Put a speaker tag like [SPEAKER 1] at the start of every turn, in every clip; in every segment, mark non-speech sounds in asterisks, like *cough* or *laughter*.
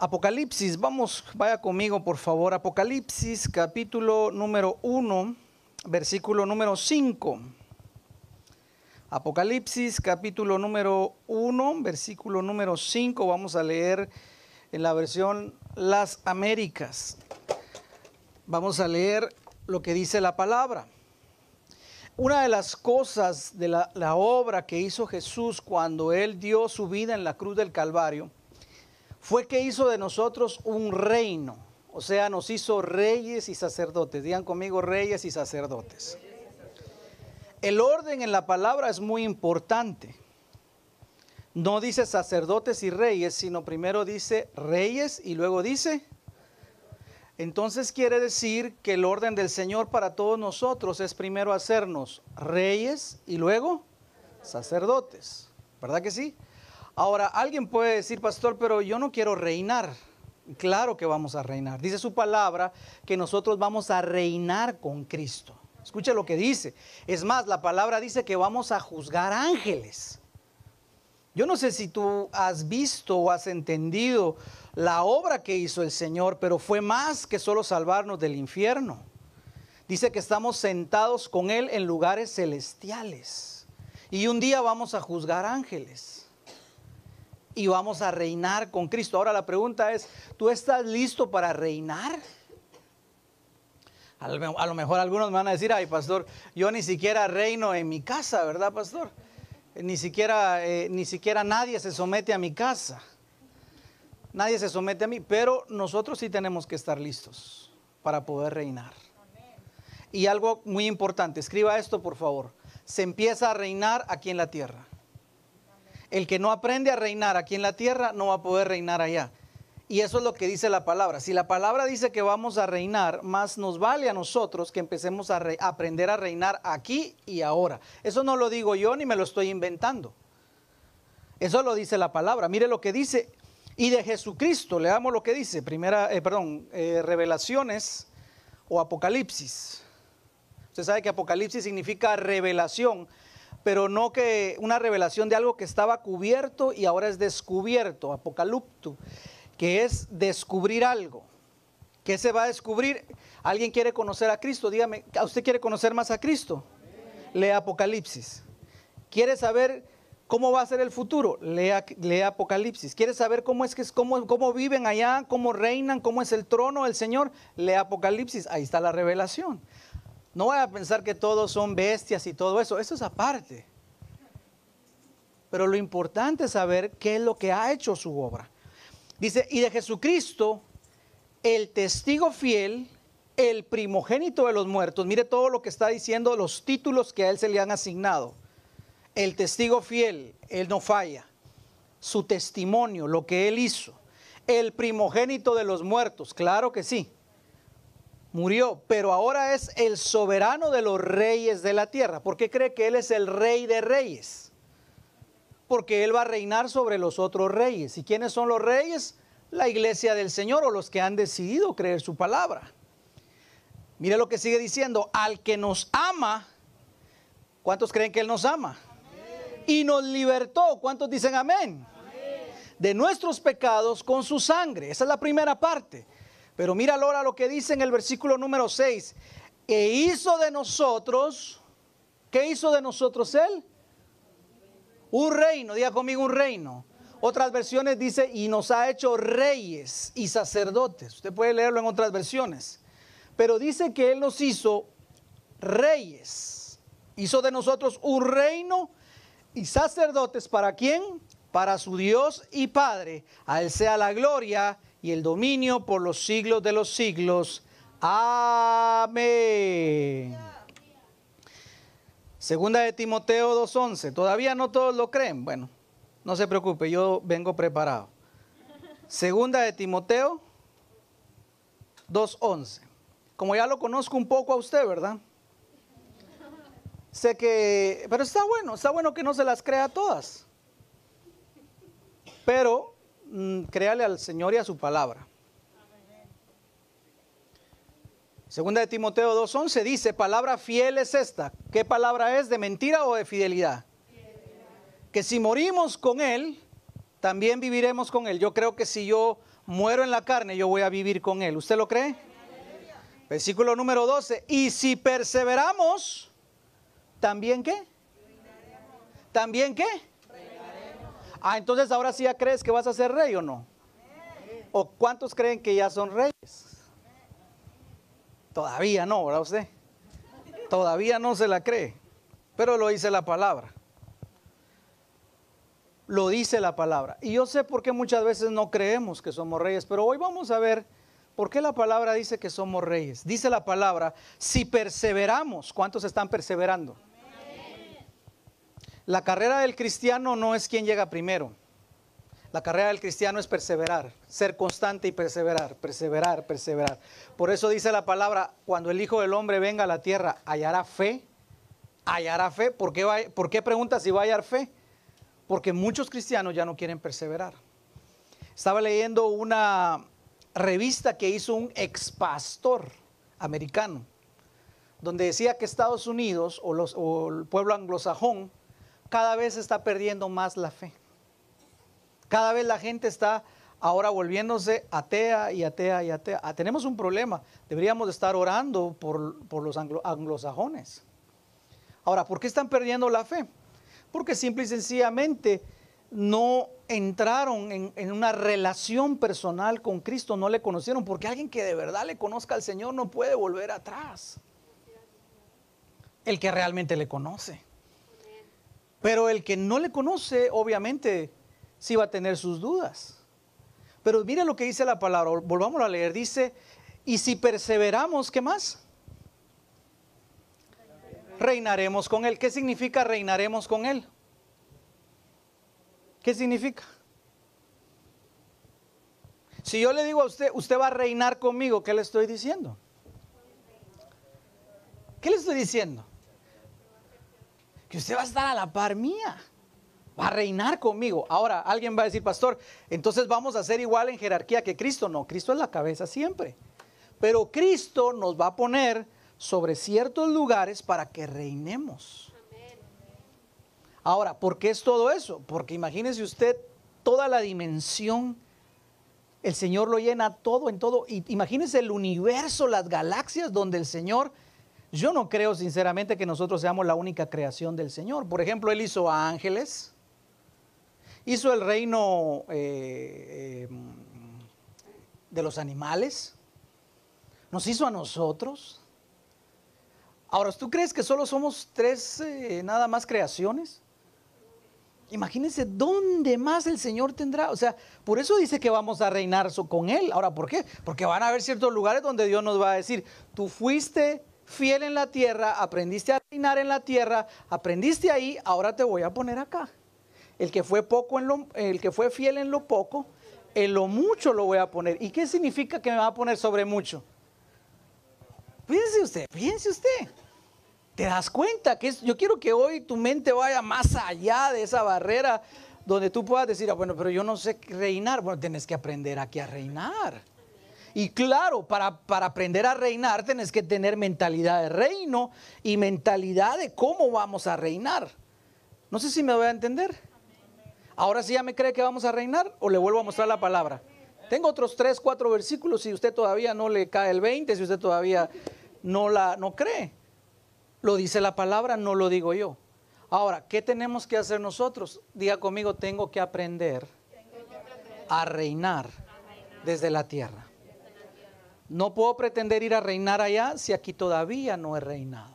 [SPEAKER 1] Apocalipsis, vamos, vaya conmigo por favor. Apocalipsis capítulo número 1, versículo número 5. Apocalipsis capítulo número 1, versículo número 5. Vamos a leer en la versión Las Américas. Vamos a leer lo que dice la palabra. Una de las cosas de la, la obra que hizo Jesús cuando Él dio su vida en la cruz del Calvario, fue que hizo de nosotros un reino. O sea, nos hizo reyes y sacerdotes. Digan conmigo reyes y sacerdotes. El orden en la palabra es muy importante. No dice sacerdotes y reyes, sino primero dice reyes y luego dice. Entonces quiere decir que el orden del Señor para todos nosotros es primero hacernos reyes y luego sacerdotes. ¿Verdad que sí? Ahora, alguien puede decir, pastor, pero yo no quiero reinar. Claro que vamos a reinar. Dice su palabra que nosotros vamos a reinar con Cristo. Escucha lo que dice. Es más, la palabra dice que vamos a juzgar ángeles. Yo no sé si tú has visto o has entendido la obra que hizo el Señor, pero fue más que solo salvarnos del infierno. Dice que estamos sentados con Él en lugares celestiales. Y un día vamos a juzgar ángeles y vamos a reinar con Cristo. Ahora la pregunta es, ¿tú estás listo para reinar? A lo mejor algunos me van a decir, ay pastor, yo ni siquiera reino en mi casa, ¿verdad pastor? Ni siquiera, eh, ni siquiera nadie se somete a mi casa. Nadie se somete a mí, pero nosotros sí tenemos que estar listos para poder reinar. Y algo muy importante, escriba esto por favor. Se empieza a reinar aquí en la tierra. El que no aprende a reinar aquí en la tierra no va a poder reinar allá. Y eso es lo que dice la palabra. Si la palabra dice que vamos a reinar, más nos vale a nosotros que empecemos a aprender a reinar aquí y ahora. Eso no lo digo yo ni me lo estoy inventando. Eso lo dice la palabra. Mire lo que dice. Y de Jesucristo, leamos lo que dice. Primera, eh, perdón, eh, revelaciones o apocalipsis. Usted sabe que apocalipsis significa revelación pero no que una revelación de algo que estaba cubierto y ahora es descubierto, apocalipto, que es descubrir algo. ¿Qué se va a descubrir? ¿Alguien quiere conocer a Cristo? Dígame, ¿usted quiere conocer más a Cristo? Lea Apocalipsis. ¿Quiere saber cómo va a ser el futuro? Lea, lea Apocalipsis. ¿Quiere saber cómo es que es, cómo, cómo viven allá, cómo reinan, cómo es el trono del Señor? Lea Apocalipsis. Ahí está la revelación. No voy a pensar que todos son bestias y todo eso, eso es aparte. Pero lo importante es saber qué es lo que ha hecho su obra. Dice, y de Jesucristo, el testigo fiel, el primogénito de los muertos. Mire todo lo que está diciendo, los títulos que a él se le han asignado. El testigo fiel, él no falla. Su testimonio, lo que él hizo. El primogénito de los muertos, claro que sí murió, pero ahora es el soberano de los reyes de la tierra. ¿Por qué cree que Él es el rey de reyes? Porque Él va a reinar sobre los otros reyes. ¿Y quiénes son los reyes? La iglesia del Señor o los que han decidido creer su palabra. Mire lo que sigue diciendo, al que nos ama, ¿cuántos creen que Él nos ama? Y nos libertó, ¿cuántos dicen amén? De nuestros pecados con su sangre. Esa es la primera parte. Pero mira ahora lo que dice en el versículo número 6. E hizo de nosotros, ¿qué hizo de nosotros él? Un reino, diga conmigo un reino. Otras versiones dice, y nos ha hecho reyes y sacerdotes. Usted puede leerlo en otras versiones. Pero dice que Él nos hizo reyes. Hizo de nosotros un reino y sacerdotes. ¿Para quién? Para su Dios y Padre. A Él sea la gloria y el dominio por los siglos de los siglos. Amén. Segunda de Timoteo 2.11. Todavía no todos lo creen. Bueno, no se preocupe, yo vengo preparado. Segunda de Timoteo 2.11. Como ya lo conozco un poco a usted, ¿verdad? Sé que, pero está bueno, está bueno que no se las crea todas. Pero Mm, créale al Señor y a su palabra. Segunda de Timoteo 2.11 dice, palabra fiel es esta. ¿Qué palabra es? ¿De mentira o de fidelidad? Que si morimos con Él, también viviremos con Él. Yo creo que si yo muero en la carne, yo voy a vivir con Él. ¿Usted lo cree? Versículo número 12. Y si perseveramos, ¿también qué? ¿También qué? Ah, entonces ahora sí ya crees que vas a ser rey o no. ¿O cuántos creen que ya son reyes? Todavía no, ¿verdad usted? Todavía no se la cree, pero lo dice la palabra. Lo dice la palabra. Y yo sé por qué muchas veces no creemos que somos reyes, pero hoy vamos a ver por qué la palabra dice que somos reyes. Dice la palabra, si perseveramos, ¿cuántos están perseverando? La carrera del cristiano no es quien llega primero. La carrera del cristiano es perseverar, ser constante y perseverar, perseverar, perseverar. Por eso dice la palabra, cuando el Hijo del Hombre venga a la tierra, ¿hallará fe? ¿Hallará fe? ¿Por qué, va, ¿Por qué pregunta si va a hallar fe? Porque muchos cristianos ya no quieren perseverar. Estaba leyendo una revista que hizo un ex pastor americano, donde decía que Estados Unidos o, los, o el pueblo anglosajón cada vez está perdiendo más la fe. Cada vez la gente está ahora volviéndose atea y atea y atea. Ah, tenemos un problema. Deberíamos estar orando por, los anglosajones. Ahora, ¿por qué están perdiendo la fe? Porque simple y sencillamente no entraron en, en, una relación personal con Cristo, no le conocieron, porque alguien que de verdad le conozca al Señor no puede volver atrás. El que realmente le conoce. Pero el que no le conoce, obviamente, sí va a tener sus dudas. Pero mira lo que dice la palabra, volvamos a leer, dice, y si perseveramos, ¿qué más? Reinaremos con Él. ¿Qué significa reinaremos con Él? ¿Qué significa? Si yo le digo a usted, usted va a reinar conmigo, ¿qué le estoy diciendo? ¿Qué le estoy diciendo? Que usted va a estar a la par mía va a reinar conmigo. Ahora, alguien va a decir, pastor, entonces vamos a ser igual en jerarquía que Cristo. No, Cristo es la cabeza siempre. Pero Cristo nos va a poner sobre ciertos lugares para que reinemos. Ahora, ¿por qué es todo eso? Porque imagínese usted toda la dimensión. El Señor lo llena todo en todo. Imagínese el universo, las galaxias donde el Señor yo no creo sinceramente que nosotros seamos la única creación del Señor. Por ejemplo, Él hizo ángeles, hizo el reino eh, eh, de los animales, nos hizo a nosotros. Ahora, ¿tú crees que solo somos tres eh, nada más creaciones? Imagínense dónde más el Señor tendrá. O sea, por eso dice que vamos a reinar con Él. Ahora, ¿por qué? Porque van a haber ciertos lugares donde Dios nos va a decir, tú fuiste fiel en la tierra, aprendiste a reinar en la tierra, aprendiste ahí, ahora te voy a poner acá. El que fue poco en lo, el que fue fiel en lo poco, en lo mucho lo voy a poner. ¿Y qué significa que me va a poner sobre mucho? Piense usted, piense usted. ¿Te das cuenta que yo quiero que hoy tu mente vaya más allá de esa barrera donde tú puedas decir, ah, bueno, pero yo no sé reinar. Bueno, tienes que aprender aquí a reinar. Y claro, para, para, aprender a reinar tienes que tener mentalidad de reino y mentalidad de cómo vamos a reinar. No sé si me voy a entender. Ahora sí ya me cree que vamos a reinar o le vuelvo a mostrar la palabra. Tengo otros tres, cuatro versículos si usted todavía no le cae el 20, si usted todavía no la no cree. Lo dice la palabra, no lo digo yo. Ahora, ¿qué tenemos que hacer nosotros? Diga conmigo, tengo que aprender a reinar desde la tierra. No puedo pretender ir a reinar allá si aquí todavía no he reinado.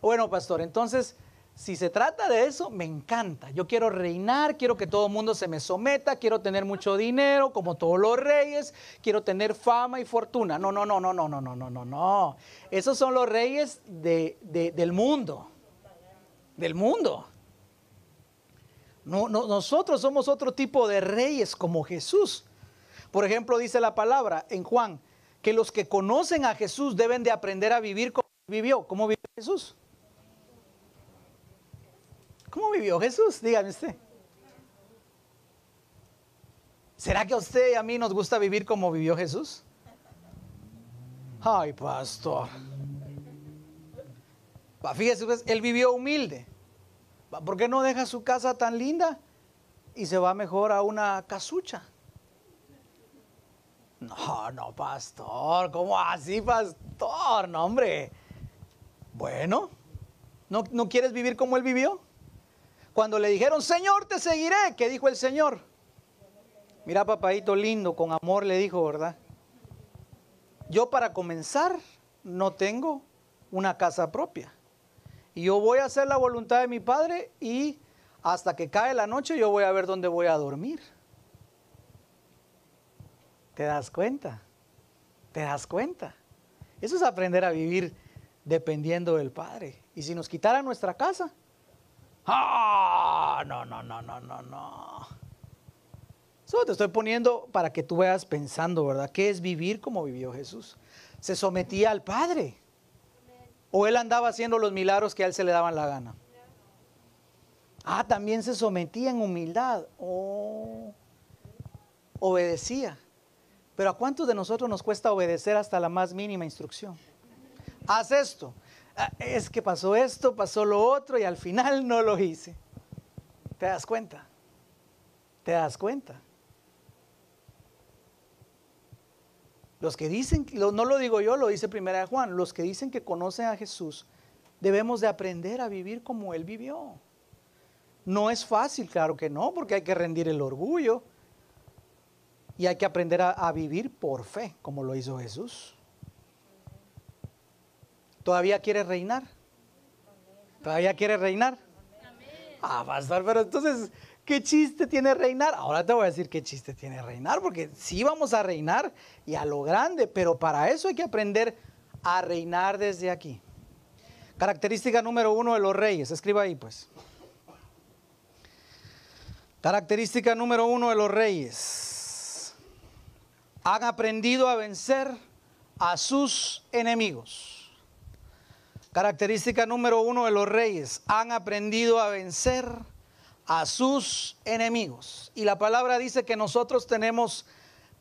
[SPEAKER 1] Bueno, pastor, entonces si se trata de eso, me encanta. Yo quiero reinar, quiero que todo el mundo se me someta, quiero tener mucho dinero, como todos los reyes, quiero tener fama y fortuna. No, no, no, no, no, no, no, no, no, no. Esos son los reyes del mundo. Del mundo. No, nosotros somos otro tipo de reyes como Jesús. Por ejemplo, dice la palabra en Juan, que los que conocen a Jesús deben de aprender a vivir como vivió. ¿Cómo vivió Jesús? ¿Cómo vivió Jesús? Dígame usted. ¿Será que a usted y a mí nos gusta vivir como vivió Jesús? Ay, pastor. Fíjese, pues, él vivió humilde. ¿Por qué no deja su casa tan linda? y se va mejor a una casucha. No, no, pastor, ¿cómo así, pastor? No, hombre. Bueno, ¿no, ¿no quieres vivir como él vivió? Cuando le dijeron, Señor, te seguiré, ¿qué dijo el Señor? Mira, papadito lindo, con amor le dijo, ¿verdad? Yo para comenzar no tengo una casa propia. Y yo voy a hacer la voluntad de mi Padre y hasta que cae la noche yo voy a ver dónde voy a dormir. ¿Te das cuenta? ¿Te das cuenta? Eso es aprender a vivir dependiendo del Padre. Y si nos quitaran nuestra casa, ¡ah! No, no, no, no, no, no. Solo te estoy poniendo para que tú veas pensando, ¿verdad? ¿Qué es vivir como vivió Jesús? Se sometía al Padre. O él andaba haciendo los milagros que a él se le daban la gana. Ah, también se sometía en humildad. Oh, obedecía. Pero ¿a cuántos de nosotros nos cuesta obedecer hasta la más mínima instrucción? Haz esto. Ah, es que pasó esto, pasó lo otro y al final no lo hice. ¿Te das cuenta? ¿Te das cuenta? Los que dicen, no lo digo yo, lo dice Primera de Juan, los que dicen que conocen a Jesús, debemos de aprender a vivir como Él vivió. No es fácil, claro que no, porque hay que rendir el orgullo, y hay que aprender a, vivir por fe, como lo hizo Jesús. ¿Todavía quiere reinar? ¿Todavía quiere reinar? Ah, pastor, pero entonces, ¿qué chiste tiene reinar? Ahora te voy a decir qué chiste tiene reinar, porque sí vamos a reinar y a lo grande, pero para eso hay que aprender a reinar desde aquí. Característica número uno de los reyes, escriba ahí pues. Característica número uno de los reyes han aprendido a vencer a sus enemigos. Característica número uno de los reyes, han aprendido a vencer a sus enemigos. Y la palabra dice que nosotros tenemos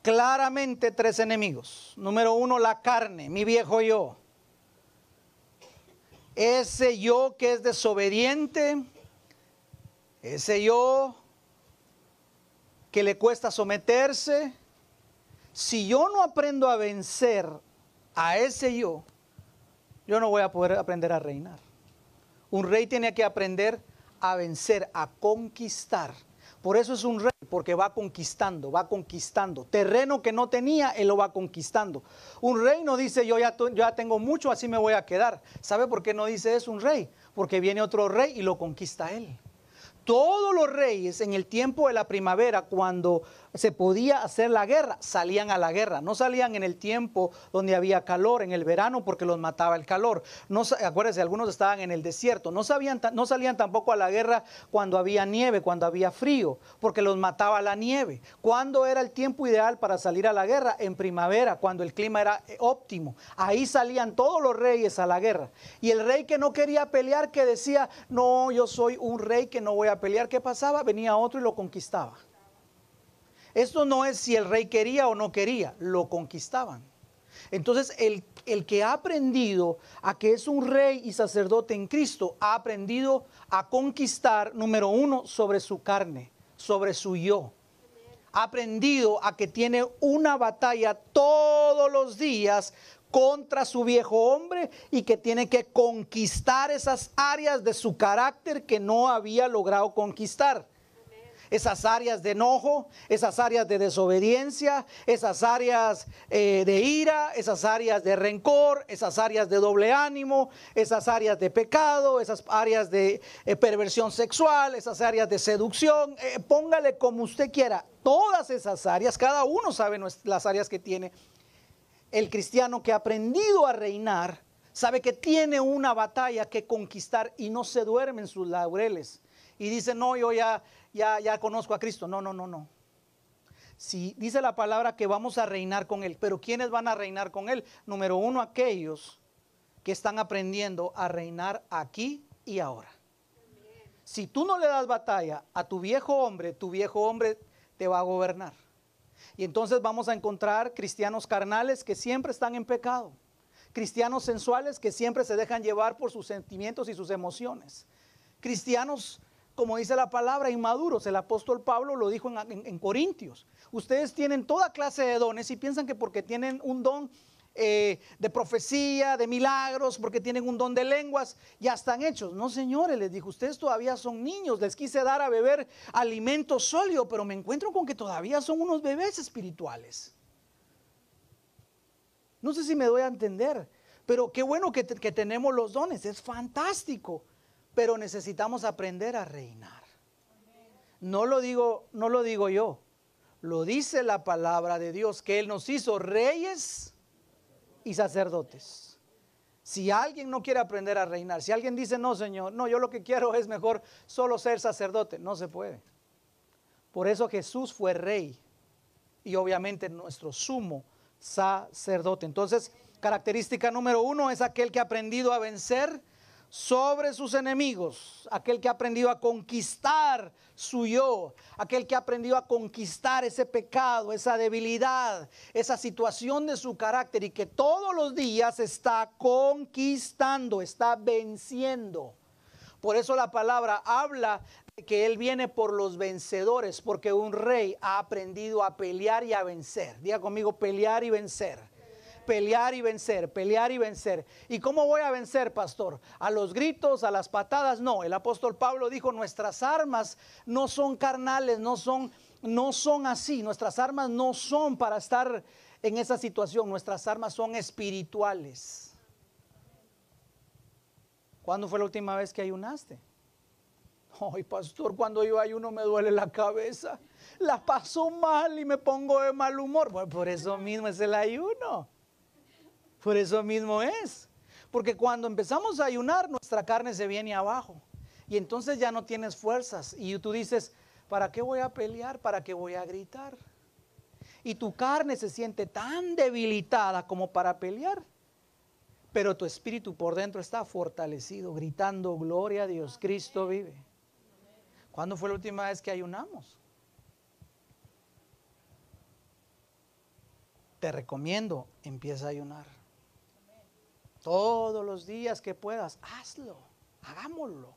[SPEAKER 1] claramente tres enemigos. Número uno, la carne, mi viejo yo. Ese yo que es desobediente, ese yo que le cuesta someterse, si yo no aprendo a vencer a ese yo, yo no voy a poder aprender a reinar. Un rey tiene que aprender a vencer, a conquistar. Por eso es un rey, porque va conquistando, va conquistando. Terreno que no tenía, él lo va conquistando. Un rey no dice, yo ya, yo ya tengo mucho, así me voy a quedar. ¿Sabe por qué no dice es un rey? Porque viene otro rey y lo conquista él. Todos los reyes en el tiempo de la primavera, cuando se podía hacer la guerra, salían a la guerra. No salían en el tiempo donde había calor, en el verano, porque los mataba el calor. No, acuérdense, algunos estaban en el desierto. No, sabían, no salían tampoco a la guerra cuando había nieve, cuando había frío, porque los mataba la nieve. ¿Cuándo era el tiempo ideal para salir a la guerra? En primavera, cuando el clima era eh, óptimo. Ahí salían todos los reyes a la guerra. Y el rey que no quería pelear, que decía, no, yo soy un rey que no voy a pelear, ¿qué pasaba? Venía otro y lo conquistaba. Esto no es si el rey quería o no quería, lo conquistaban. Entonces el, el, que ha aprendido a que es un rey y sacerdote en Cristo, ha aprendido a conquistar, número uno, sobre su carne, sobre su yo. Ha aprendido a que tiene una batalla todos los días contra su viejo hombre y que tiene que conquistar esas áreas de su carácter que no había logrado conquistar esas áreas de enojo, esas áreas de desobediencia, esas áreas eh, de ira, esas áreas de rencor, esas áreas de doble ánimo, esas áreas de pecado, esas áreas de eh, perversión sexual, esas áreas de seducción, eh, póngale como usted quiera, todas esas áreas, cada uno sabe las áreas que tiene. El cristiano que ha aprendido a reinar, sabe que tiene una batalla que conquistar y no se duerme en sus laureles. Y dice, no, yo ya, ya, ya conozco a Cristo. No, no, no, no. Si dice la palabra que vamos a reinar con Él, pero ¿quiénes van a reinar con Él? Número uno, aquellos que están aprendiendo a reinar aquí y ahora. Si tú no le das batalla a tu viejo hombre, tu viejo hombre te va a gobernar. Y entonces vamos a encontrar cristianos carnales que siempre están en pecado. Cristianos sensuales que siempre se dejan llevar por sus sentimientos y sus emociones. Cristianos como dice la palabra, inmaduros. El apóstol Pablo lo dijo en, Corintios. Ustedes tienen toda clase de dones y piensan que porque tienen un don eh, de profecía, de milagros, porque tienen un don de lenguas, ya están hechos. No, señores, les dijo, ustedes todavía son niños, les quise dar a beber alimento sólido, pero me encuentro con que todavía son unos bebés espirituales. No sé si me doy a entender, pero qué bueno que, que tenemos los dones, es fantástico pero necesitamos aprender a reinar. No lo digo, no lo digo yo. Lo dice la palabra de Dios que él nos hizo reyes y sacerdotes. Si alguien no quiere aprender a reinar, si alguien dice, "No, Señor, no, yo lo que quiero es mejor solo ser sacerdote", no se puede. Por eso Jesús fue rey y obviamente nuestro sumo sacerdote. Entonces, característica número uno es aquel que ha aprendido a vencer sobre sus enemigos, aquel que ha aprendido a conquistar su yo, aquel que ha aprendido a conquistar ese pecado, esa debilidad, esa situación de su carácter y que todos los días está conquistando, está venciendo. Por eso la palabra habla de que Él viene por los vencedores, porque un rey ha aprendido a pelear y a vencer. Diga conmigo, pelear y vencer pelear y vencer, pelear y vencer. ¿Y cómo voy a vencer, pastor? ¿A los gritos, a las patadas? No, el apóstol Pablo dijo, nuestras armas no son carnales, no son, no son así, nuestras armas no son para estar en esa situación, nuestras armas son espirituales. ¿Cuándo fue la última vez que ayunaste? Ay, pastor, cuando yo ayuno me duele la cabeza. La paso mal y me pongo de mal humor. Bueno, por eso mismo es el ayuno. Por eso mismo es. Porque cuando empezamos a ayunar, nuestra carne se viene abajo. Y entonces ya no tienes fuerzas. Y tú dices, ¿para qué voy a pelear? ¿Para qué voy a gritar? Y tu carne se siente tan debilitada como para pelear. Pero tu espíritu por dentro está fortalecido, gritando, gloria a Dios, Cristo vive. ¿Cuándo fue la última vez que ayunamos? Te recomiendo, empieza a ayunar. Todos los días que puedas, hazlo, hagámoslo.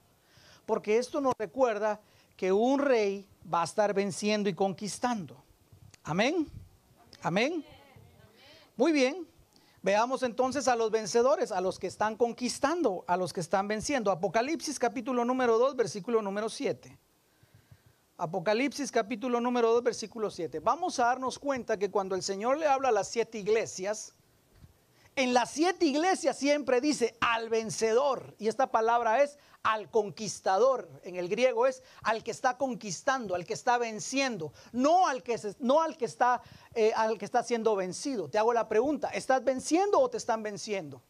[SPEAKER 1] Porque esto nos recuerda que un rey va a estar venciendo y conquistando. Amén. Amén. Muy bien. Veamos entonces a los vencedores, a los que están conquistando, a los que están venciendo. Apocalipsis capítulo número 2, versículo número 7. Apocalipsis capítulo número 2, versículo 7. Vamos a darnos cuenta que cuando el Señor le habla a las siete iglesias, en las siete iglesias siempre dice al vencedor. Y esta palabra es al conquistador. En el griego es al que está conquistando, al que está venciendo. No al que, no al que, está, eh, al que está siendo vencido. Te hago la pregunta, ¿estás venciendo o te están venciendo?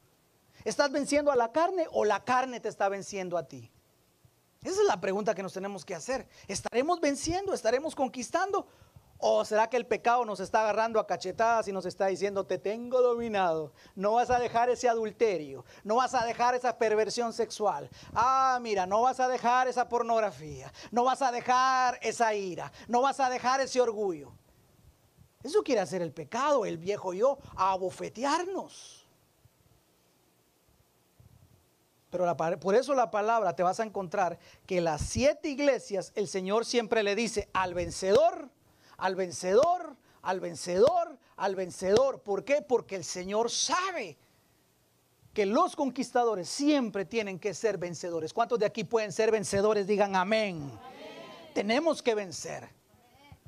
[SPEAKER 1] ¿Estás venciendo a la carne o la carne te está venciendo a ti? Esa es la pregunta que nos tenemos que hacer. ¿Estaremos venciendo? ¿Estaremos conquistando? ¿O será que el pecado nos está agarrando a cachetadas y nos está diciendo, te tengo dominado? No vas a dejar ese adulterio, no vas a dejar esa perversión sexual. Ah, mira, no vas a dejar esa pornografía, no vas a dejar esa ira, no vas a dejar ese orgullo. Eso quiere hacer el pecado, el viejo yo, a bofetearnos. Pero por eso la palabra te vas a encontrar que las siete iglesias, el Señor siempre le dice al vencedor, al vencedor, al vencedor, al vencedor. ¿Por qué? Porque el Señor sabe que los conquistadores siempre tienen que ser vencedores. ¿Cuántos de aquí pueden ser vencedores? Digan amén. Tenemos que vencer.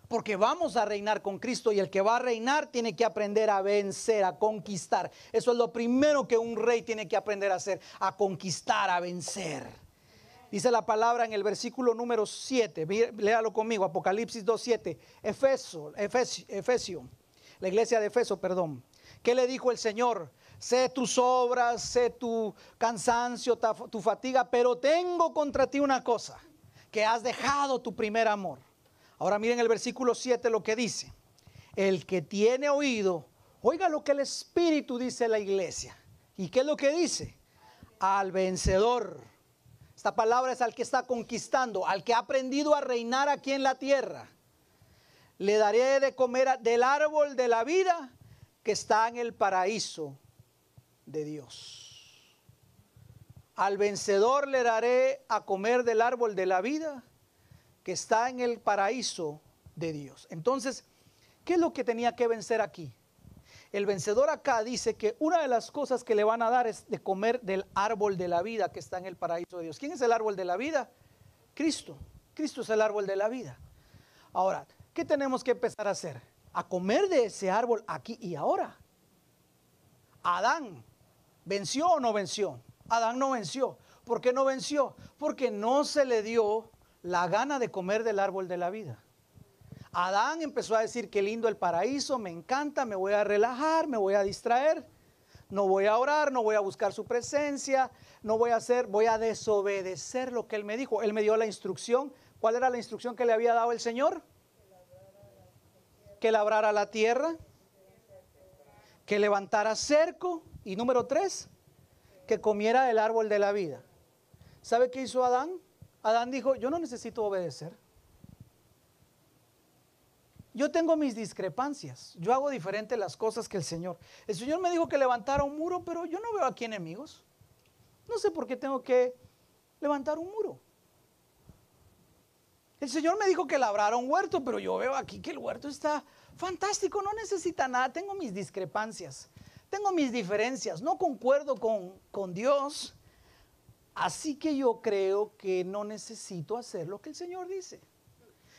[SPEAKER 1] Porque vamos a reinar con Cristo y el que va a reinar tiene que aprender a vencer, a conquistar. Eso es lo primero que un rey tiene que aprender a hacer, a conquistar, a vencer. Dice la palabra en el versículo número 7, léalo conmigo, Apocalipsis 2.7, Efeso, Efesio, la iglesia de Efeso, perdón. ¿Qué le dijo el Señor? Sé tus obras, sé tu cansancio, tu fatiga, pero tengo contra ti una cosa, que has dejado tu primer amor. Ahora miren el versículo 7 lo que dice. El que tiene oído, oiga lo que el Espíritu dice la iglesia. ¿Y qué es lo que dice? Al vencedor esta palabra es al que está conquistando, al que ha aprendido a reinar aquí en la tierra. Le daré de comer del árbol de la vida que está en el paraíso de Dios. Al vencedor le daré a comer del árbol de la vida que está en el paraíso de Dios. Entonces, ¿qué es lo que tenía que vencer aquí? El vencedor acá dice que una de las cosas que le van a dar es de comer del árbol de la vida que está en el paraíso de Dios. ¿Quién es el árbol de la vida? Cristo. Cristo es el árbol de la vida. Ahora, ¿qué tenemos que empezar a hacer? A comer de ese árbol aquí y ahora. Adán, ¿venció o no venció? Adán no venció. ¿Por qué no venció? Porque no se le dio la gana de comer del árbol de la vida. Adán empezó a decir que lindo el paraíso, me encanta, me voy a relajar, me voy a distraer, no voy a orar, no voy a buscar su presencia, no voy a hacer, voy a desobedecer lo que él me dijo. Él me dio la instrucción. ¿Cuál era la instrucción que le había dado el Señor? Que labrara la tierra, que levantara cerco y número tres, que comiera del árbol de la vida. ¿Sabe qué hizo Adán? Adán dijo, yo no necesito obedecer. Yo tengo mis discrepancias. Yo hago diferente las cosas que el Señor. El Señor me dijo que levantara un muro, pero yo no veo aquí enemigos. No sé por qué tengo que levantar un muro. El Señor me dijo que labrara un huerto, pero yo veo aquí que el huerto está fantástico, no necesita nada. Tengo mis discrepancias, tengo mis diferencias, no concuerdo con, con Dios. Así que yo creo que no necesito hacer lo que el Señor dice.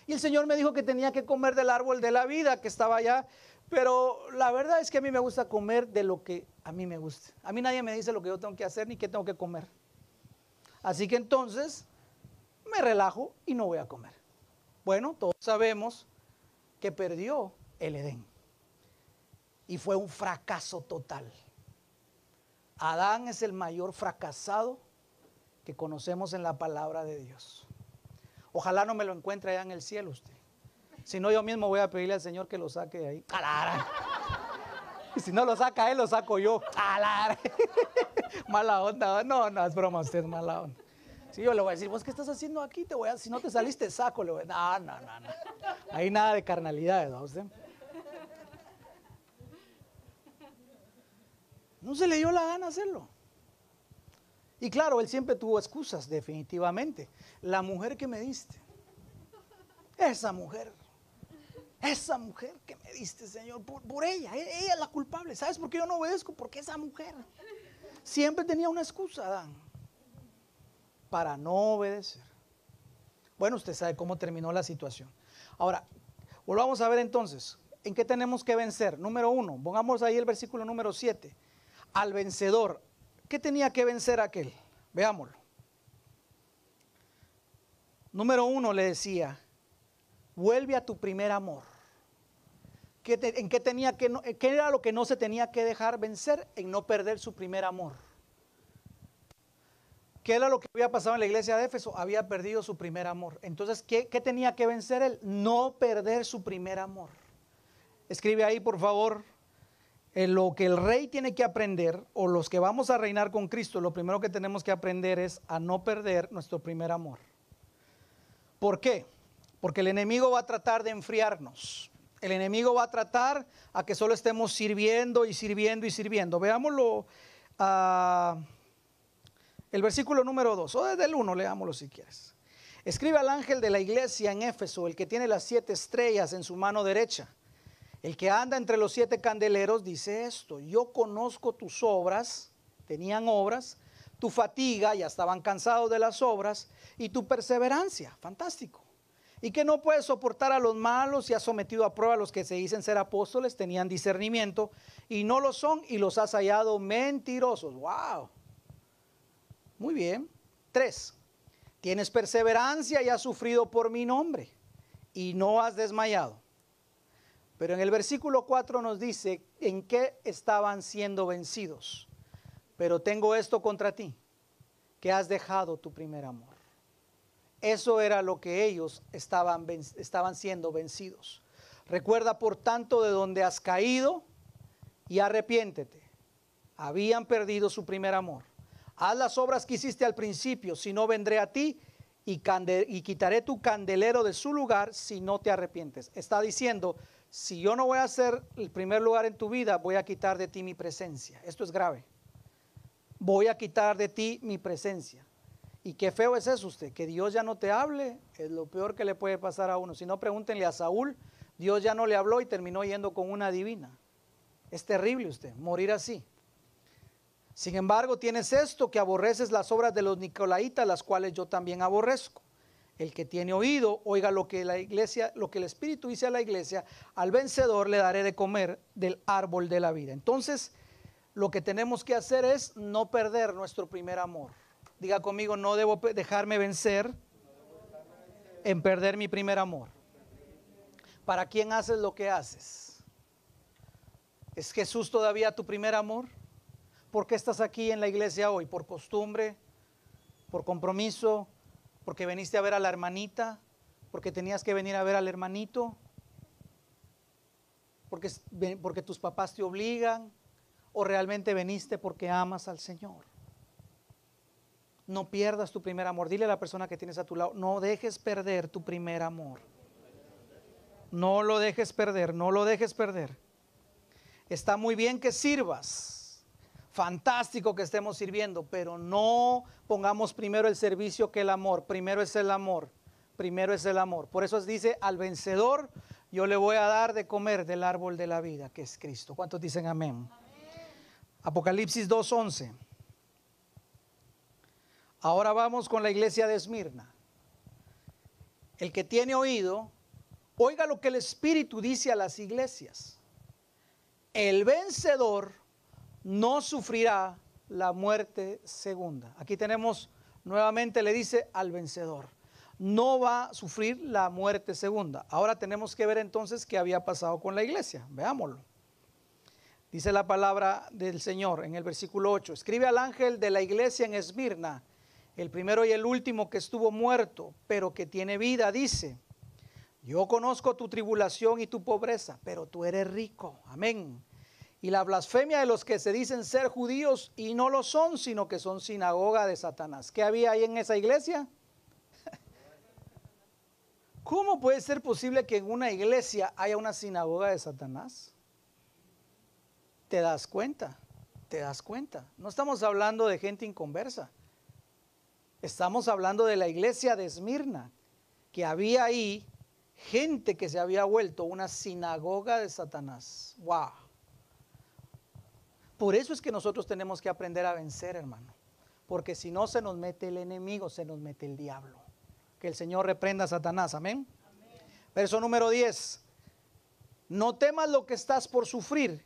[SPEAKER 1] Y el Señor me dijo que tenía que comer del árbol de la vida que estaba allá. Pero la verdad es que a mí me gusta comer de lo que a mí me gusta. A mí nadie me dice lo que yo tengo que hacer ni qué tengo que comer. Así que entonces me relajo y no voy a comer. Bueno, todos sabemos que perdió el Edén. Y fue un fracaso total. Adán es el mayor fracasado que conocemos en la palabra de Dios. Ojalá no me lo encuentre allá en el cielo usted. Si no, yo mismo voy a pedirle al Señor que lo saque de ahí. Y si no lo saca él, lo saco yo. *laughs* Mala onda. No, no, es broma, usted mala onda. Si yo le voy a decir, ¿vos qué estás haciendo aquí? Te voy a, si no te saliste, saco. Le voy a, no, no, no, no. Ahí nada de carnalidad, ¿no? Usted. No se le dio la gana hacerlo. Y claro, él siempre tuvo excusas, definitivamente. La mujer que me diste, esa mujer, esa mujer que me diste, Señor, por, ella, e, ella es la culpable. ¿Sabes por qué yo no obedezco? Porque esa mujer siempre tenía una excusa, Adán, para no obedecer. Bueno, usted sabe cómo terminó la situación. Ahora, volvamos a ver entonces, ¿en qué tenemos que vencer? Número uno, pongamos ahí el versículo número 7. Al vencedor, ¿Qué tenía que vencer aquel? Veámoslo. Número uno le decía, vuelve a tu primer amor. ¿En qué, tenía que ¿Qué era lo que no se tenía que dejar vencer? En no perder su primer amor. ¿Qué era lo que había pasado en la iglesia de Éfeso? Había perdido su primer amor. Entonces, ¿qué, ¿qué, tenía que vencer él? No perder su primer amor. Escribe ahí, por favor, lo que el rey tiene que aprender, o los que vamos a reinar con Cristo, lo primero que tenemos que aprender es a no perder nuestro primer amor. ¿Por qué? Porque el enemigo va a tratar de enfriarnos. El enemigo va a tratar a que solo estemos sirviendo y sirviendo y sirviendo. Veámoslo, uh, el versículo número 2, o desde el 1, leámoslo si quieres. Escribe al ángel de la iglesia en Éfeso, el que tiene las siete estrellas en su mano derecha el que anda entre los siete candeleros dice esto, yo conozco tus obras, tenían obras, tu fatiga, ya estaban cansados de las obras, y tu perseverancia, fantástico. Y que no puedes soportar a los malos y has sometido a prueba a los que se dicen ser apóstoles, tenían discernimiento, y no lo son, y los has hallado mentirosos. ¡Wow! Muy bien. Tres, tienes perseverancia y has sufrido por mi nombre, y no has desmayado. Pero en el versículo 4 nos dice en qué estaban siendo vencidos. Pero tengo esto contra ti, que has dejado tu primer amor. Eso era lo que ellos estaban, estaban siendo vencidos. Recuerda por tanto de donde has caído y arrepiéntete. Habían perdido su primer amor. Haz las obras que hiciste al principio, si no vendré a ti y, y quitaré tu candelero de su lugar si no te arrepientes. Está diciendo, si yo no voy a ser el primer lugar en tu vida, voy a quitar de ti mi presencia. Esto es grave. Voy a quitar de ti mi presencia. Y qué feo es eso usted, que Dios ya no te hable, es lo peor que le puede pasar a uno. Si no, pregúntenle a Saúl, Dios ya no le habló y terminó yendo con una divina. Es terrible usted, morir así. Sin embargo, tienes esto que aborreces las obras de los nicolaitas, las cuales yo también aborrezco. El que tiene oído, oiga lo que la iglesia, lo que el Espíritu dice a la iglesia, al vencedor le daré de comer del árbol de la vida. Entonces, lo que tenemos que hacer es no perder nuestro primer amor. Diga conmigo, no debo dejarme vencer en perder mi primer amor. ¿Para quién haces lo que haces? ¿Es Jesús todavía tu primer amor? ¿Por qué estás aquí en la iglesia hoy? ¿Por costumbre? ¿Por compromiso? ¿Porque viniste a ver a la hermanita? ¿Porque tenías que venir a ver al hermanito? ¿Porque, porque tus papás te obligan? ¿O realmente viniste porque amas al Señor? No pierdas tu primer amor. Dile a la persona que tienes a tu lado, no dejes perder tu primer amor. No lo dejes perder, no lo dejes perder. Está muy bien que sirvas fantástico que estemos sirviendo, pero no pongamos primero el servicio que el amor. Primero es el amor, primero es el amor. Por eso dice, al vencedor yo le voy a dar de comer del árbol de la vida, que es Cristo. ¿Cuántos dicen amén? Apocalipsis 2.11. Ahora vamos con la iglesia de Esmirna. El que tiene oído, oiga lo que el Espíritu dice a las iglesias. El vencedor no sufrirá la muerte segunda. Aquí tenemos nuevamente, le dice al vencedor, no va a sufrir la muerte segunda. Ahora tenemos que ver entonces qué había pasado con la iglesia. Veámoslo. Dice la palabra del Señor en el versículo 8. Escribe al ángel de la iglesia en Esmirna, el primero y el último que estuvo muerto, pero que tiene vida, dice, yo conozco tu tribulación y tu pobreza, pero tú eres rico. Amén y la blasfemia de los que se dicen ser judíos y no lo son, sino que son sinagoga de Satanás. ¿Qué había ahí en esa iglesia? *laughs* ¿Cómo puede ser posible que en una iglesia haya una sinagoga de Satanás? ¿Te das cuenta? ¿Te das cuenta? No estamos hablando de gente inconversa. Estamos hablando de la iglesia de Esmirna, que había ahí gente que se había vuelto una sinagoga de Satanás. ¡Wow! Por eso es que nosotros tenemos que aprender a vencer, hermano. Porque si no se nos mete el enemigo, se nos mete el diablo. Que el Señor reprenda a Satanás. Amén. Verso número 10. No temas lo que estás por sufrir.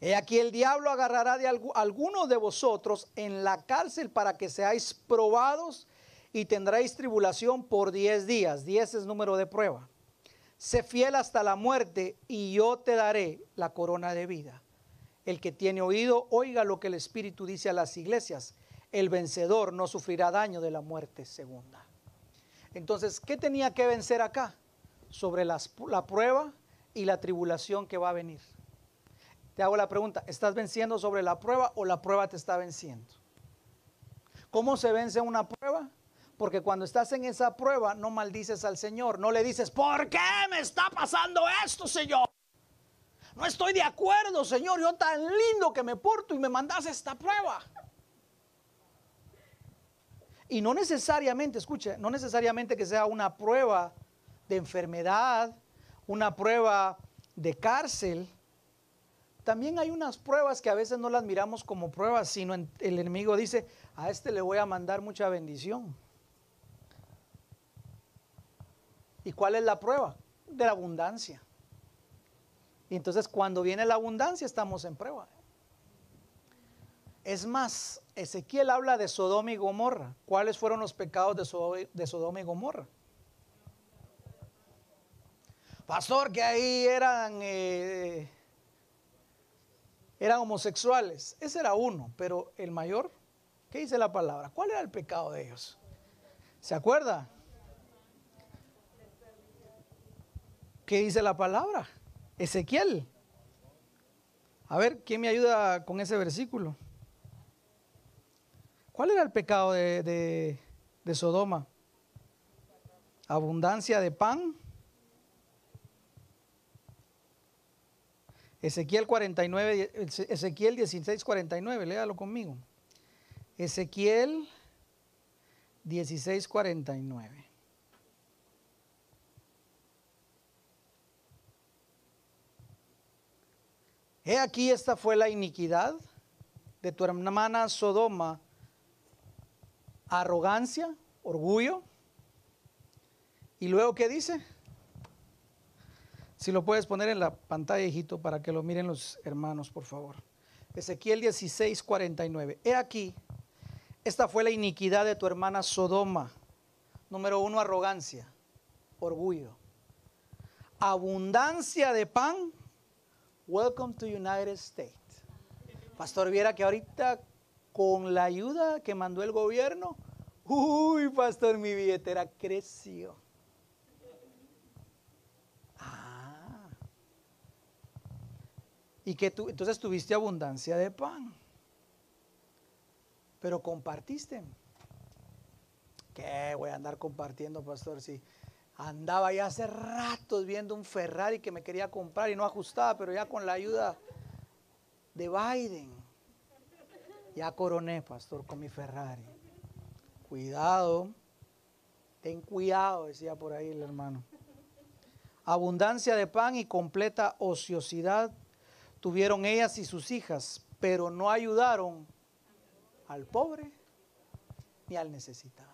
[SPEAKER 1] He aquí el diablo agarrará de algunos de vosotros en la cárcel para que seáis probados y tendréis tribulación por 10 días. 10 es número de prueba. Sé fiel hasta la muerte y yo te daré la corona de vida. El que tiene oído, oiga lo que el Espíritu dice a las iglesias. El vencedor no sufrirá daño de la muerte segunda. Entonces, ¿qué tenía que vencer acá? Sobre la prueba y la tribulación que va a venir. Te hago la pregunta, ¿estás venciendo sobre la prueba o la prueba te está venciendo? ¿Cómo se vence una prueba? Porque cuando estás en esa prueba no maldices al Señor, no le dices, ¿por qué me está pasando esto, Señor? No estoy de acuerdo, Señor. Yo tan lindo que me porto y me mandas esta prueba. Y no necesariamente, escuche, no necesariamente que sea una prueba de enfermedad, una prueba de cárcel. También hay unas pruebas que a veces no las miramos como pruebas, sino el enemigo dice, a este le voy a mandar mucha bendición. ¿Y cuál es la prueba? De la abundancia. Y entonces cuando viene la abundancia estamos en prueba. Es más, Ezequiel habla de Sodoma y Gomorra. ¿Cuáles fueron los pecados de Sodoma y Gomorra? Pastor, que ahí eran, eh, eran homosexuales. Ese era uno, pero el mayor, ¿qué dice la palabra? ¿Cuál era el pecado de ellos? ¿Se acuerda? ¿Qué dice la palabra? Ezequiel. A ver, ¿quién me ayuda con ese versículo? ¿Cuál era el pecado de, Sodoma? Abundancia de pan. Ezequiel 49, Ezequiel 16, 49, léalo conmigo. Ezequiel 16:49. He aquí esta fue la iniquidad de tu hermana Sodoma, arrogancia, orgullo. Y luego, ¿qué dice? Si lo puedes poner en la pantalla, hijito, para que lo miren los hermanos, por favor. Ezequiel 16, 49. He aquí, esta fue la iniquidad de tu hermana Sodoma. Número uno, arrogancia, orgullo. Abundancia de pan. Welcome to United States. Pastor, viera que ahorita con la ayuda que mandó el gobierno, uy, pastor, mi billetera creció. Ah. Y que tú, entonces tuviste abundancia de pan. Pero compartiste. ¿Qué voy a andar compartiendo, pastor? Si andaba ya hace ratos viendo un Ferrari que me quería comprar y no ajustaba, pero ya con la ayuda de Biden. Ya coroné, pastor, con mi Ferrari. Cuidado, ten cuidado, decía por ahí el hermano. Abundancia de pan y completa ociosidad tuvieron ellas y sus hijas, pero no ayudaron al pobre ni al necesitado.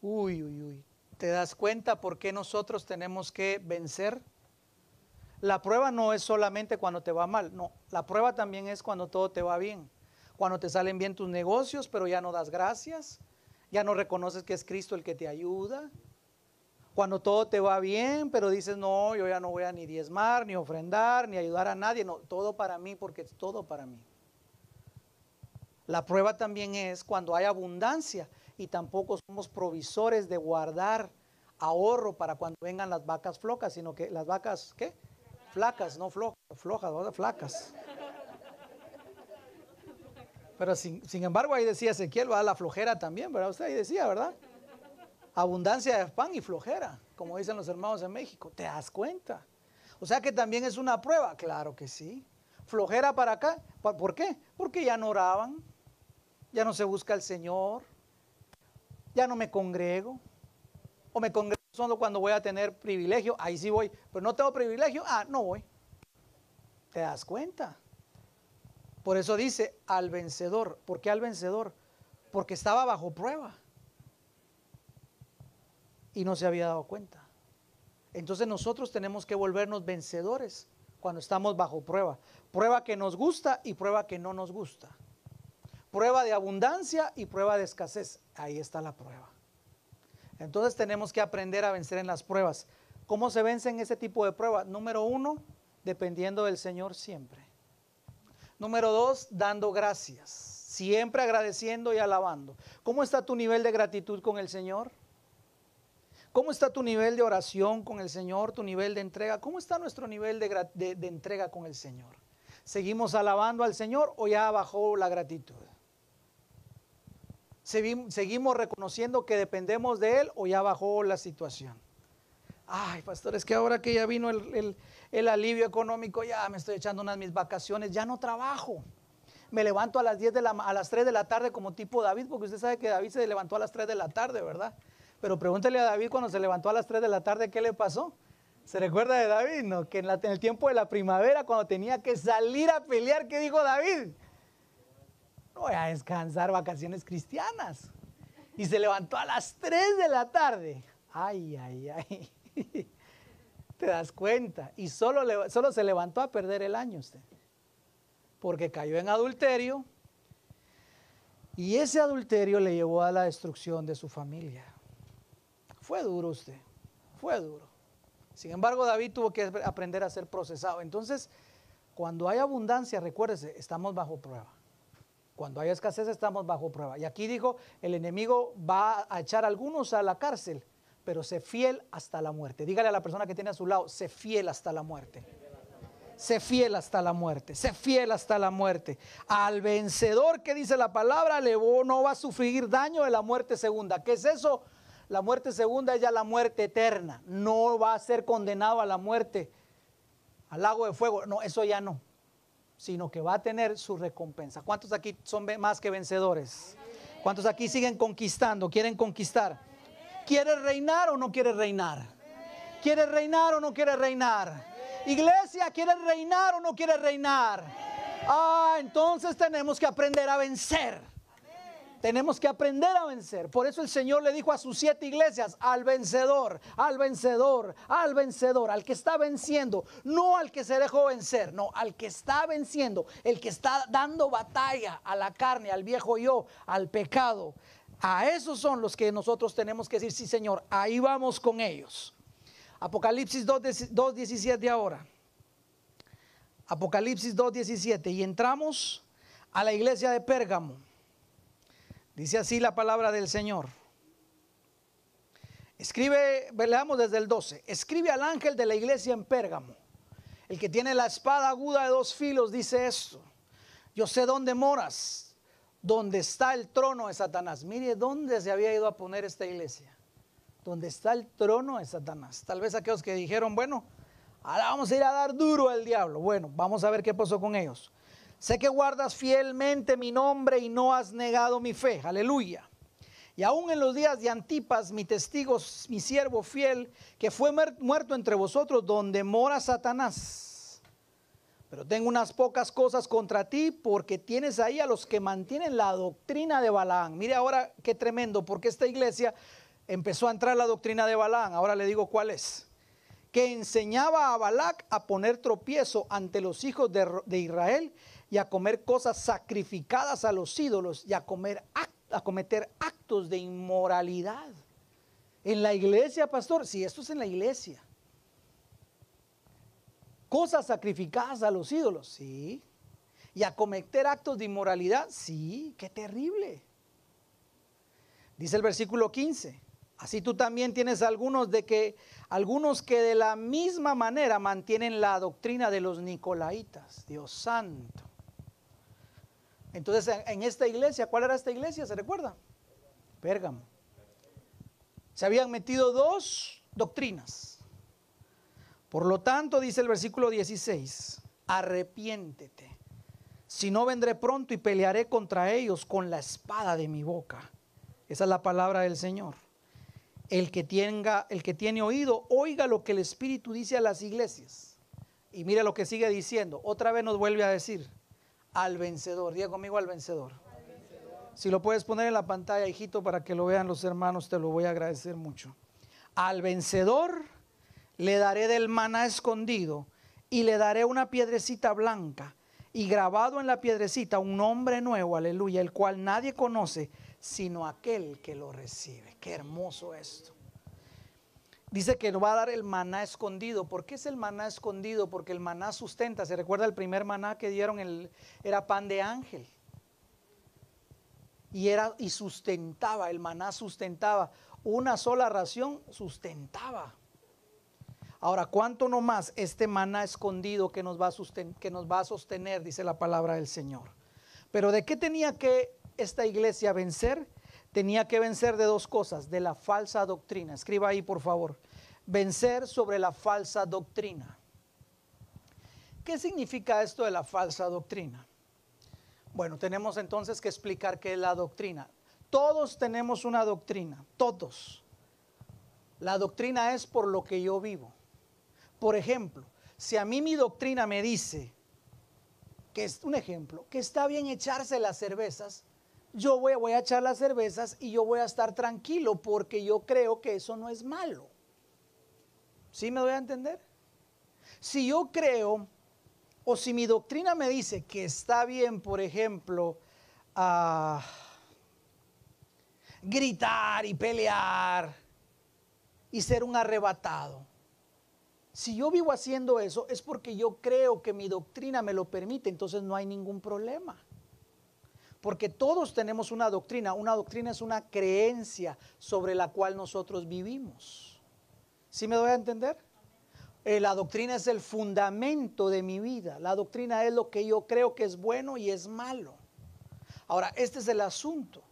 [SPEAKER 1] Uy, uy, uy. ¿Te das cuenta por qué nosotros tenemos que vencer? La prueba no es solamente cuando te va mal, no, la prueba también es cuando todo te va bien. Cuando te salen bien tus negocios, pero ya no das gracias, ya no reconoces que es Cristo el que te ayuda. Cuando todo te va bien, pero dices, no, yo ya no voy a ni diezmar, ni ofrendar, ni ayudar a nadie, no, todo para mí, porque es todo para mí. La prueba también es cuando hay abundancia y tampoco somos provisores de guardar ahorro para cuando vengan las vacas flocas, sino que las vacas, ¿qué? Flacas, no flojas, flojas, flacas. Pero sin, embargo ahí decía Ezequiel, va la flojera también, ¿verdad? Usted ahí decía, ¿verdad? Abundancia de pan y flojera, como dicen los hermanos en México. ¿Te das cuenta? O sea que también es una prueba, claro que sí. Flojera para acá, ¿por qué? Porque ya no oraban, ya no se busca al Señor, ya no me congrego, o me congrego solo cuando voy a tener privilegio, ahí sí voy, pero no tengo privilegio, ah, no voy. ¿Te das cuenta? Por eso dice al vencedor. ¿Por qué al vencedor? Porque estaba bajo prueba. Y no se había dado cuenta. Entonces nosotros tenemos que volvernos vencedores cuando estamos bajo prueba. Prueba que nos gusta y prueba que no nos gusta. Prueba de abundancia y prueba de escasez. Ahí está la prueba. Entonces tenemos que aprender a vencer en las pruebas. ¿Cómo se vence en ese tipo de pruebas? Número uno, dependiendo del Señor siempre. Número dos, dando gracias. Siempre agradeciendo y alabando. ¿Cómo está tu nivel de gratitud con el Señor? ¿Cómo está tu nivel de oración con el Señor? ¿Tu nivel de entrega? ¿Cómo está nuestro nivel de, entrega con el Señor? ¿Seguimos alabando al Señor o ya bajó la gratitud? ¿Seguimos reconociendo que dependemos de Él o ya bajó la situación? Ay, pastor, es que ahora que ya vino el, alivio económico, ya me estoy echando unas mis vacaciones, ya no trabajo. Me levanto a las 10 de la, a las 3 de la tarde como tipo David, porque usted sabe que David se levantó a las 3 de la tarde, ¿verdad? Pero pregúntele a David cuando se levantó a las 3 de la tarde, ¿qué le pasó? ¿Se recuerda de David? No? Que en, en el tiempo de la primavera, cuando tenía que salir a pelear, ¿qué dijo David? No voy a descansar vacaciones cristianas. Y se levantó a las 3 de la tarde. Ay, ay, ay. *laughs* ¿Te das cuenta? Y solo, solo se levantó a perder el año usted. Porque cayó en adulterio. Y ese adulterio le llevó a la destrucción de su familia. Fue duro usted. Fue duro. Sin embargo, David tuvo que aprender a ser procesado. Entonces, cuando hay abundancia, recuérdese, estamos bajo prueba. Cuando hay escasez, estamos bajo prueba. Y aquí dijo, el enemigo va a echar a algunos a la cárcel pero sé fiel hasta la muerte. Dígale a la persona que tiene a su lado, sé fiel hasta la muerte. Sé fiel hasta la muerte, sé fiel hasta la muerte. Al vencedor que dice la palabra, no va a sufrir daño de la muerte segunda. ¿Qué es eso? La muerte segunda es ya la muerte eterna. No va a ser condenado a la muerte, al lago de fuego. No, eso ya no. Sino que va a tener su recompensa. ¿Cuántos aquí son más que vencedores? ¿Cuántos aquí siguen conquistando? ¿Quieren conquistar? ¿Quiere reinar o no quiere reinar? ¿Quiere reinar o no quiere reinar? Iglesia, ¿quiere reinar o no quiere reinar? Ah, entonces tenemos que aprender a vencer. Tenemos que aprender a vencer. Por eso el Señor le dijo a sus siete iglesias, al vencedor, al vencedor, al vencedor, al que está venciendo, no al que se dejó vencer, no, al que está venciendo, el que está dando batalla a la carne, al viejo yo, al pecado. A esos son los que nosotros tenemos que decir, sí Señor, ahí vamos con ellos. Apocalipsis 2.17 ahora. Apocalipsis 2.17. Y entramos a la iglesia de Pérgamo. Dice así la palabra del Señor. Escribe, leamos desde el 12. Escribe al ángel de la iglesia en Pérgamo. El que tiene la espada aguda de dos filos dice esto. Yo sé dónde moras, donde está el trono de Satanás. Mire dónde se había ido a poner esta iglesia. Donde está el trono de Satanás. Tal vez aquellos que dijeron, bueno, ahora vamos a ir a dar duro al diablo. Bueno, vamos a ver qué pasó con ellos. Sé que guardas fielmente mi nombre y no has negado mi fe. Aleluya. Y aún en los días de Antipas, mi testigo, mi siervo fiel, que fue muerto entre vosotros, donde mora Satanás. Pero tengo unas pocas cosas contra ti, porque tienes ahí a los que mantienen la doctrina de Balaán. Mire ahora qué tremendo, porque esta iglesia empezó a entrar la doctrina de Balaán. Ahora le digo cuál es. Que enseñaba a Balac a poner tropiezo ante los hijos de, de Israel y a comer cosas sacrificadas a los ídolos y a, comer, a cometer actos de inmoralidad. En la iglesia, pastor, si esto es en la iglesia. Cosas sacrificadas a los ídolos, sí. Y a cometer actos de inmoralidad, sí, qué terrible. Dice el versículo 15. Así tú también tienes algunos de que algunos que de la misma manera mantienen la doctrina de los nicolaitas. Dios santo. Entonces, en esta iglesia, ¿cuál era esta iglesia? ¿Se recuerda? Pérgamo. Se habían metido dos doctrinas. Por lo tanto, dice el versículo 16, arrepiéntete. Si no vendré pronto y pelearé contra ellos con la espada de mi boca. Esa es la palabra del Señor. El que tenga, el que tiene oído, oiga lo que el Espíritu dice a las iglesias. Y mira lo que sigue diciendo. Otra vez nos vuelve a decir, al vencedor. Diga conmigo al vencedor. Si lo puedes poner en la pantalla, hijito, para que lo vean los hermanos, te lo voy a agradecer mucho. Al vencedor le daré del maná escondido y le daré una piedrecita blanca y grabado en la piedrecita un nombre nuevo, aleluya, el cual nadie conoce sino aquel que lo recibe. Qué hermoso esto. Dice que nos va a dar el maná escondido. ¿Por qué es el maná escondido? Porque el maná sustenta. ¿Se recuerda el primer maná que dieron? El, era pan de ángel. Y, era, y sustentaba, el maná sustentaba. Una sola ración sustentaba. Ahora, ¿cuánto no más este maná escondido que nos, va a que nos va a sostener, dice la palabra del Señor? Pero ¿de qué tenía que esta iglesia vencer? tenía que vencer de dos cosas, de la falsa doctrina. Escriba ahí, por favor. Vencer sobre la falsa doctrina. ¿Qué significa esto de la falsa doctrina? Bueno, tenemos entonces que explicar qué es la doctrina. Todos tenemos una doctrina, todos. La doctrina es por lo que yo vivo. Por ejemplo, si a mí mi doctrina me dice, que es un ejemplo, que está bien echarse las cervezas, yo voy, voy, a echar las cervezas y yo voy a estar tranquilo porque yo creo que eso no es malo. ¿Sí me doy a entender? Si yo creo, o si mi doctrina me dice que está bien, por ejemplo, gritar y pelear y ser un arrebatado. Si yo vivo haciendo eso es porque yo creo que mi doctrina me lo permite, entonces no hay ningún problema. Porque todos tenemos una doctrina. Una doctrina es una creencia sobre la cual nosotros vivimos. ¿Sí me doy a entender? Eh, la doctrina es el fundamento de mi vida. La doctrina es lo que yo creo que es bueno y es malo. Ahora, este es el asunto.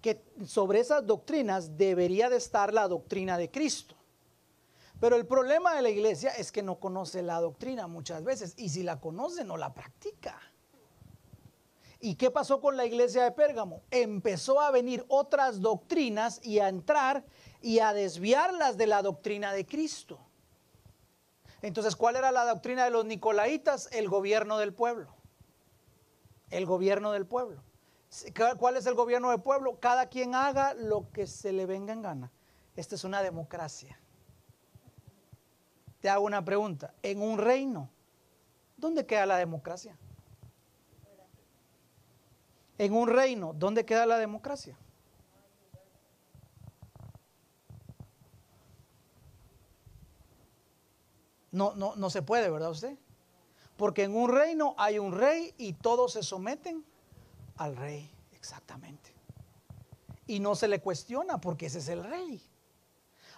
[SPEAKER 1] Que sobre esas doctrinas debería de estar la doctrina de Cristo. Pero el problema de la iglesia es que no conoce la doctrina muchas veces. Y si la conoce, no la practica. ¿Y qué pasó con la iglesia de Pérgamo? Empezó a venir otras doctrinas y a entrar y a desviarlas de la doctrina de Cristo. Entonces, ¿cuál era la doctrina de los nicolaitas? El gobierno del pueblo. El gobierno del pueblo. ¿Cuál es el gobierno del pueblo? Cada quien haga lo que se le venga en gana. Esta es una democracia. Te hago una pregunta. En un reino, ¿dónde queda la democracia? En un reino, ¿dónde queda la democracia? No, no, no se puede, ¿verdad usted? Porque en un reino hay un rey y todos se someten al rey, exactamente. Y no se le cuestiona porque ese es el rey.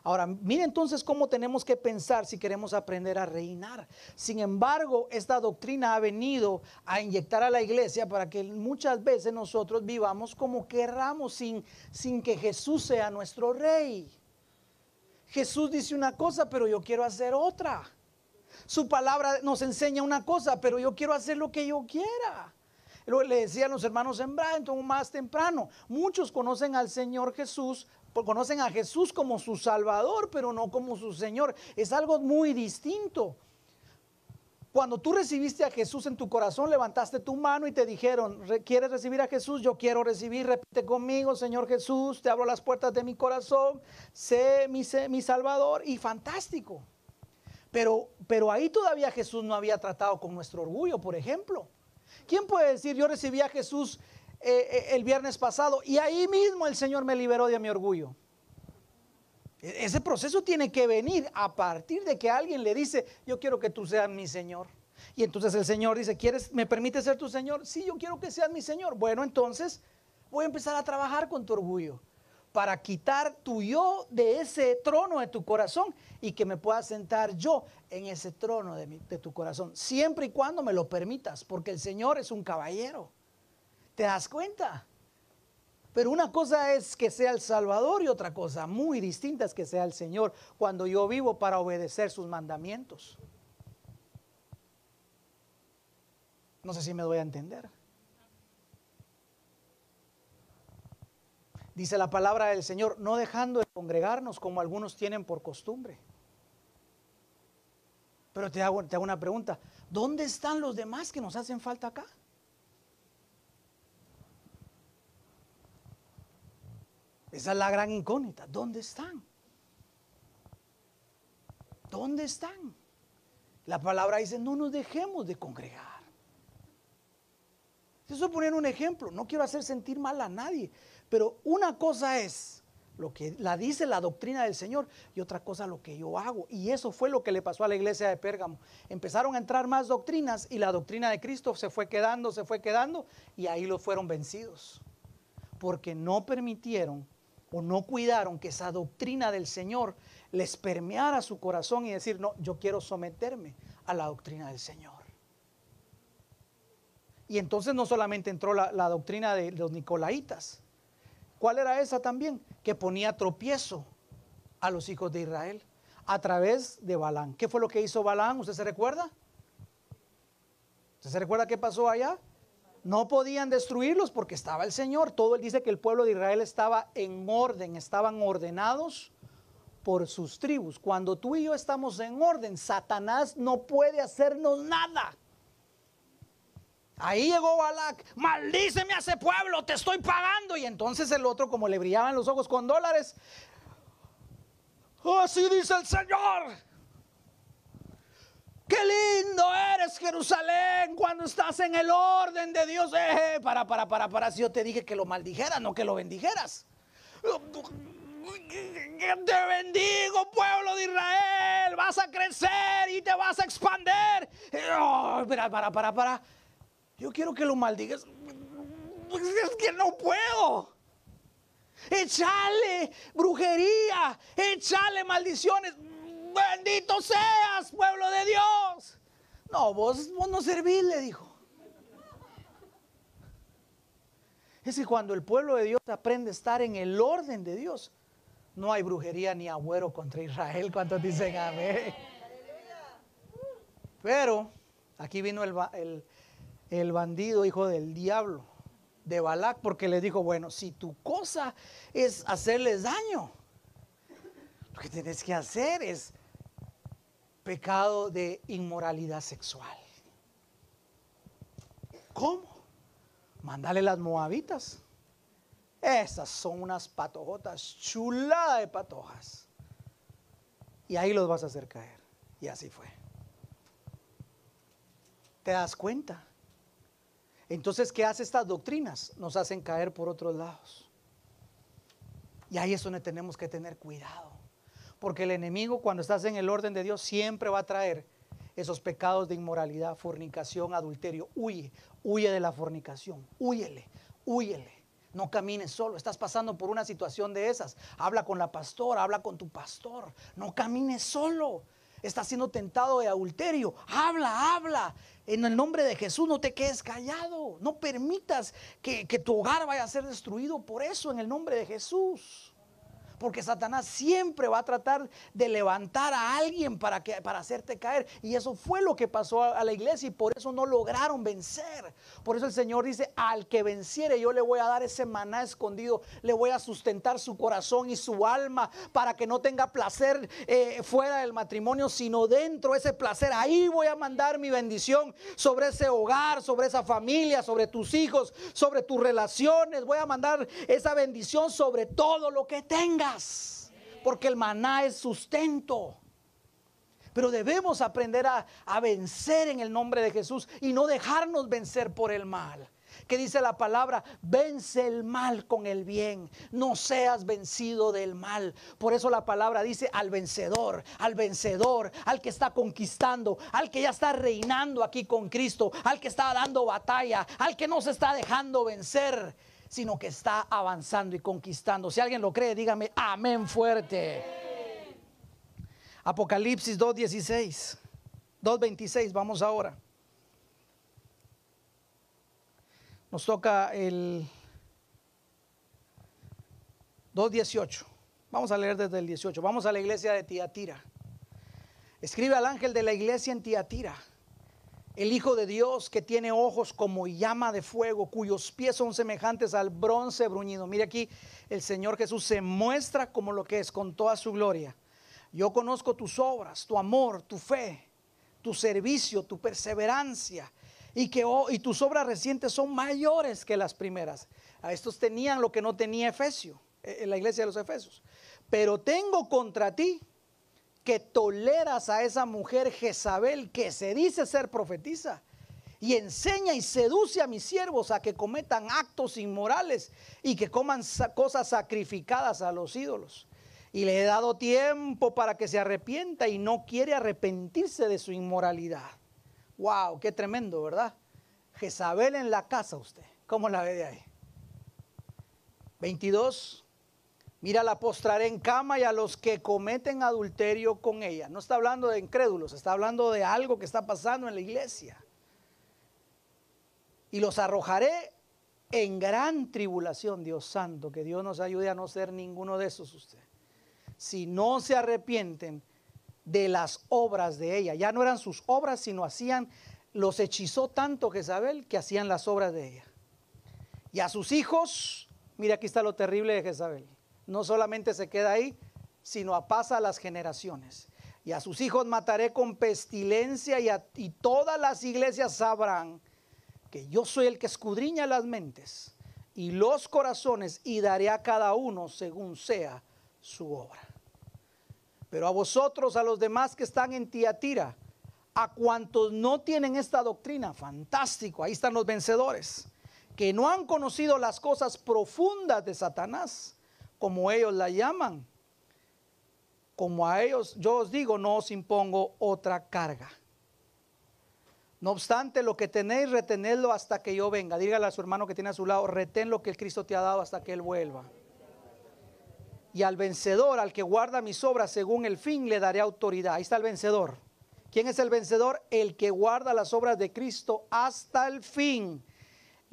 [SPEAKER 1] Ahora, mire entonces cómo tenemos que pensar si queremos aprender a reinar. Sin embargo, esta doctrina ha venido a inyectar a la iglesia para que muchas veces nosotros vivamos como querramos sin, sin que Jesús sea nuestro rey. Jesús dice una cosa, pero yo quiero hacer otra. Su palabra nos enseña una cosa, pero yo quiero hacer lo que yo quiera. Le decían los hermanos en Brighton más temprano, muchos conocen al Señor Jesús, conocen a Jesús como su Salvador, pero no como su Señor. Es algo muy distinto. Cuando tú recibiste a Jesús en tu corazón, levantaste tu mano y te dijeron, ¿quieres recibir a Jesús? Yo quiero recibir, repite conmigo, Señor Jesús, te abro las puertas de mi corazón, sé, mi Salvador y fantástico. Pero, pero ahí todavía Jesús no había tratado con nuestro orgullo, por ejemplo. ¿Quién puede decir, yo recibí a Jesús eh, eh, el viernes pasado y ahí mismo el Señor me liberó de mi orgullo? E, ese proceso tiene que venir a partir de que alguien le dice, yo quiero que tú seas mi Señor. Y entonces el Señor dice, ¿quieres, me permite ser tu Señor? Sí, yo quiero que seas mi Señor. Bueno, entonces voy a empezar a trabajar con tu orgullo para quitar tu yo de ese trono de tu corazón y que me pueda sentar yo en ese trono de, de, tu corazón, siempre y cuando me lo permitas, porque el Señor es un caballero. ¿Te das cuenta? Pero una cosa es que sea el Salvador y otra cosa muy distinta es que sea el Señor cuando yo vivo para obedecer sus mandamientos. No sé si me doy a entender. Dice la palabra del Señor, no dejando de congregarnos como algunos tienen por costumbre. Pero te hago, te hago una pregunta, ¿dónde están los demás que nos hacen falta acá? Esa es la gran incógnita. ¿Dónde están? ¿Dónde están? La palabra dice, no nos dejemos de congregar. Eso es poner un ejemplo. No quiero hacer sentir mal a nadie. Pero una cosa es lo que la dice la doctrina del Señor y otra cosa lo que yo hago. Y eso fue lo que le pasó a la iglesia de Pérgamo. Empezaron a entrar más doctrinas y la doctrina de Cristo se fue quedando, se fue quedando y ahí lo fueron vencidos. Porque no permitieron o no cuidaron que esa doctrina del Señor les permeara su corazón y decir, no, yo quiero someterme a la doctrina del Señor. Y entonces no solamente entró la, doctrina de los nicolaitas, ¿Cuál era esa también? Que ponía tropiezo a los hijos de Israel a través de Balán. ¿Qué fue lo que hizo Balán? ¿Usted se recuerda? ¿Usted se recuerda qué pasó allá? No podían destruirlos porque estaba el Señor. Todo él dice que el pueblo de Israel estaba en orden, estaban ordenados por sus tribus. Cuando tú y yo estamos en orden, Satanás no puede hacernos nada. Ahí llegó Balak, maldíceme a ese pueblo, te estoy pagando. Y entonces el otro, como le brillaban los ojos con dólares, así dice el Señor. Qué lindo eres Jerusalén cuando estás en el orden de Dios. Eh, para, para, para, para. Si yo te dije que lo maldijeras, no que lo bendijeras. Te bendigo, pueblo de Israel. Vas a crecer y te vas a expander. Oh, para, para, para, para. Yo quiero que lo maldigas. Es que no puedo. Echale brujería, echale maldiciones. Bendito seas, pueblo de Dios. No, vos, vos no servís, le dijo. Es que cuando el pueblo de Dios aprende a estar en el orden de Dios, no hay brujería ni agüero contra Israel. ¿Cuántos dicen amén? Pero aquí vino el, el bandido hijo del diablo, de Balac porque le dijo, bueno, si tu cosa es hacerles daño, lo que tienes que hacer es pecado de inmoralidad sexual. ¿Cómo? Mándale las moabitas. Esas son unas patojotas, chulada de patojas. Y ahí los vas a hacer caer. Y así fue. ¿Te das cuenta? Entonces, ¿qué hace estas doctrinas? Nos hacen caer por otros lados. Y ahí es donde tenemos que tener cuidado. Porque el enemigo, cuando estás en el orden de Dios, siempre va a traer esos pecados de inmoralidad, fornicación, adulterio. Huye, huye de la fornicación. Huyele, huyele. No camines solo, estás pasando por una situación de esas. Habla con la pastora, habla con tu pastor. No camines solo. Estás siendo tentado de adulterio. Habla, habla. En el nombre de Jesús no te quedes callado. No permitas que, que tu hogar vaya a ser destruido por eso en el nombre de Jesús. Porque Satanás siempre va a tratar de levantar a alguien para, que, para hacerte caer. Y eso fue lo que pasó a, la iglesia y por eso no lograron vencer. Por eso el Señor dice, al que venciere yo le voy a dar ese maná escondido, le voy a sustentar su corazón y su alma para que no tenga placer eh, fuera del matrimonio, sino dentro ese placer. Ahí voy a mandar mi bendición sobre ese hogar, sobre esa familia, sobre tus hijos, sobre tus relaciones. Voy a mandar esa bendición sobre todo lo que tenga porque el maná es sustento. Pero debemos aprender a, a, vencer en el nombre de Jesús y no dejarnos vencer por el mal. Que dice la palabra, vence el mal con el bien, no seas vencido del mal. Por eso la palabra dice al vencedor, al vencedor, al que está conquistando, al que ya está reinando aquí con Cristo, al que está dando batalla, al que no se está dejando vencer sino que está avanzando y conquistando. Si alguien lo cree, dígame amén fuerte. Apocalipsis 2.16, 2.26, vamos ahora. Nos toca el 2.18. Vamos a leer desde el 18. Vamos a la iglesia de Tiatira. Escribe al ángel de la iglesia en Tiatira el Hijo de Dios que tiene ojos como llama de fuego, cuyos pies son semejantes al bronce bruñido. Mire aquí, el Señor Jesús se muestra como lo que es con toda su gloria. Yo conozco tus obras, tu amor, tu fe, tu servicio, tu perseverancia, y que oh, y tus obras recientes son mayores que las primeras. A estos tenían lo que no tenía Efesio, eh, en la iglesia de los Efesios. Pero tengo contra ti que toleras a esa mujer Jezabel que se dice ser profetiza y enseña y seduce a mis siervos a que cometan actos inmorales y que coman cosas sacrificadas a los ídolos. Y le he dado tiempo para que se arrepienta y no quiere arrepentirse de su inmoralidad. Wow, qué tremendo, ¿verdad? Jezabel en la casa usted. ¿Cómo la ve de ahí? 22 Mira, la postraré en cama y a los que cometen adulterio con ella. No está hablando de incrédulos, está hablando de algo que está pasando en la iglesia. Y los arrojaré en gran tribulación, Dios santo, que Dios nos ayude a no ser ninguno de esos usted. Si no se arrepienten de las obras de ella, ya no eran sus obras, sino hacían, los hechizó tanto Jezabel que hacían las obras de ella. Y a sus hijos, mira aquí está lo terrible de Jezabel no solamente se queda ahí, sino pasa a las generaciones. Y a sus hijos mataré con pestilencia y, y todas las iglesias sabrán que yo soy el que escudriña las mentes y los corazones y daré a cada uno según sea su obra. Pero a vosotros, a los demás que están en Tiatira, a cuantos no tienen esta doctrina, fantástico, ahí están los vencedores, que no han conocido las cosas profundas de Satanás, como ellos la llaman. Como a ellos, yo os digo, no os impongo otra carga. No obstante, lo que tenéis, retenedlo hasta que yo venga. Dígale a su hermano que tiene a su lado, retén lo que el Cristo te ha dado hasta que Él vuelva. Y al vencedor, al que guarda mis obras según el fin, le daré autoridad. Ahí está el vencedor. ¿Quién es el vencedor? El que guarda las obras de Cristo hasta el fin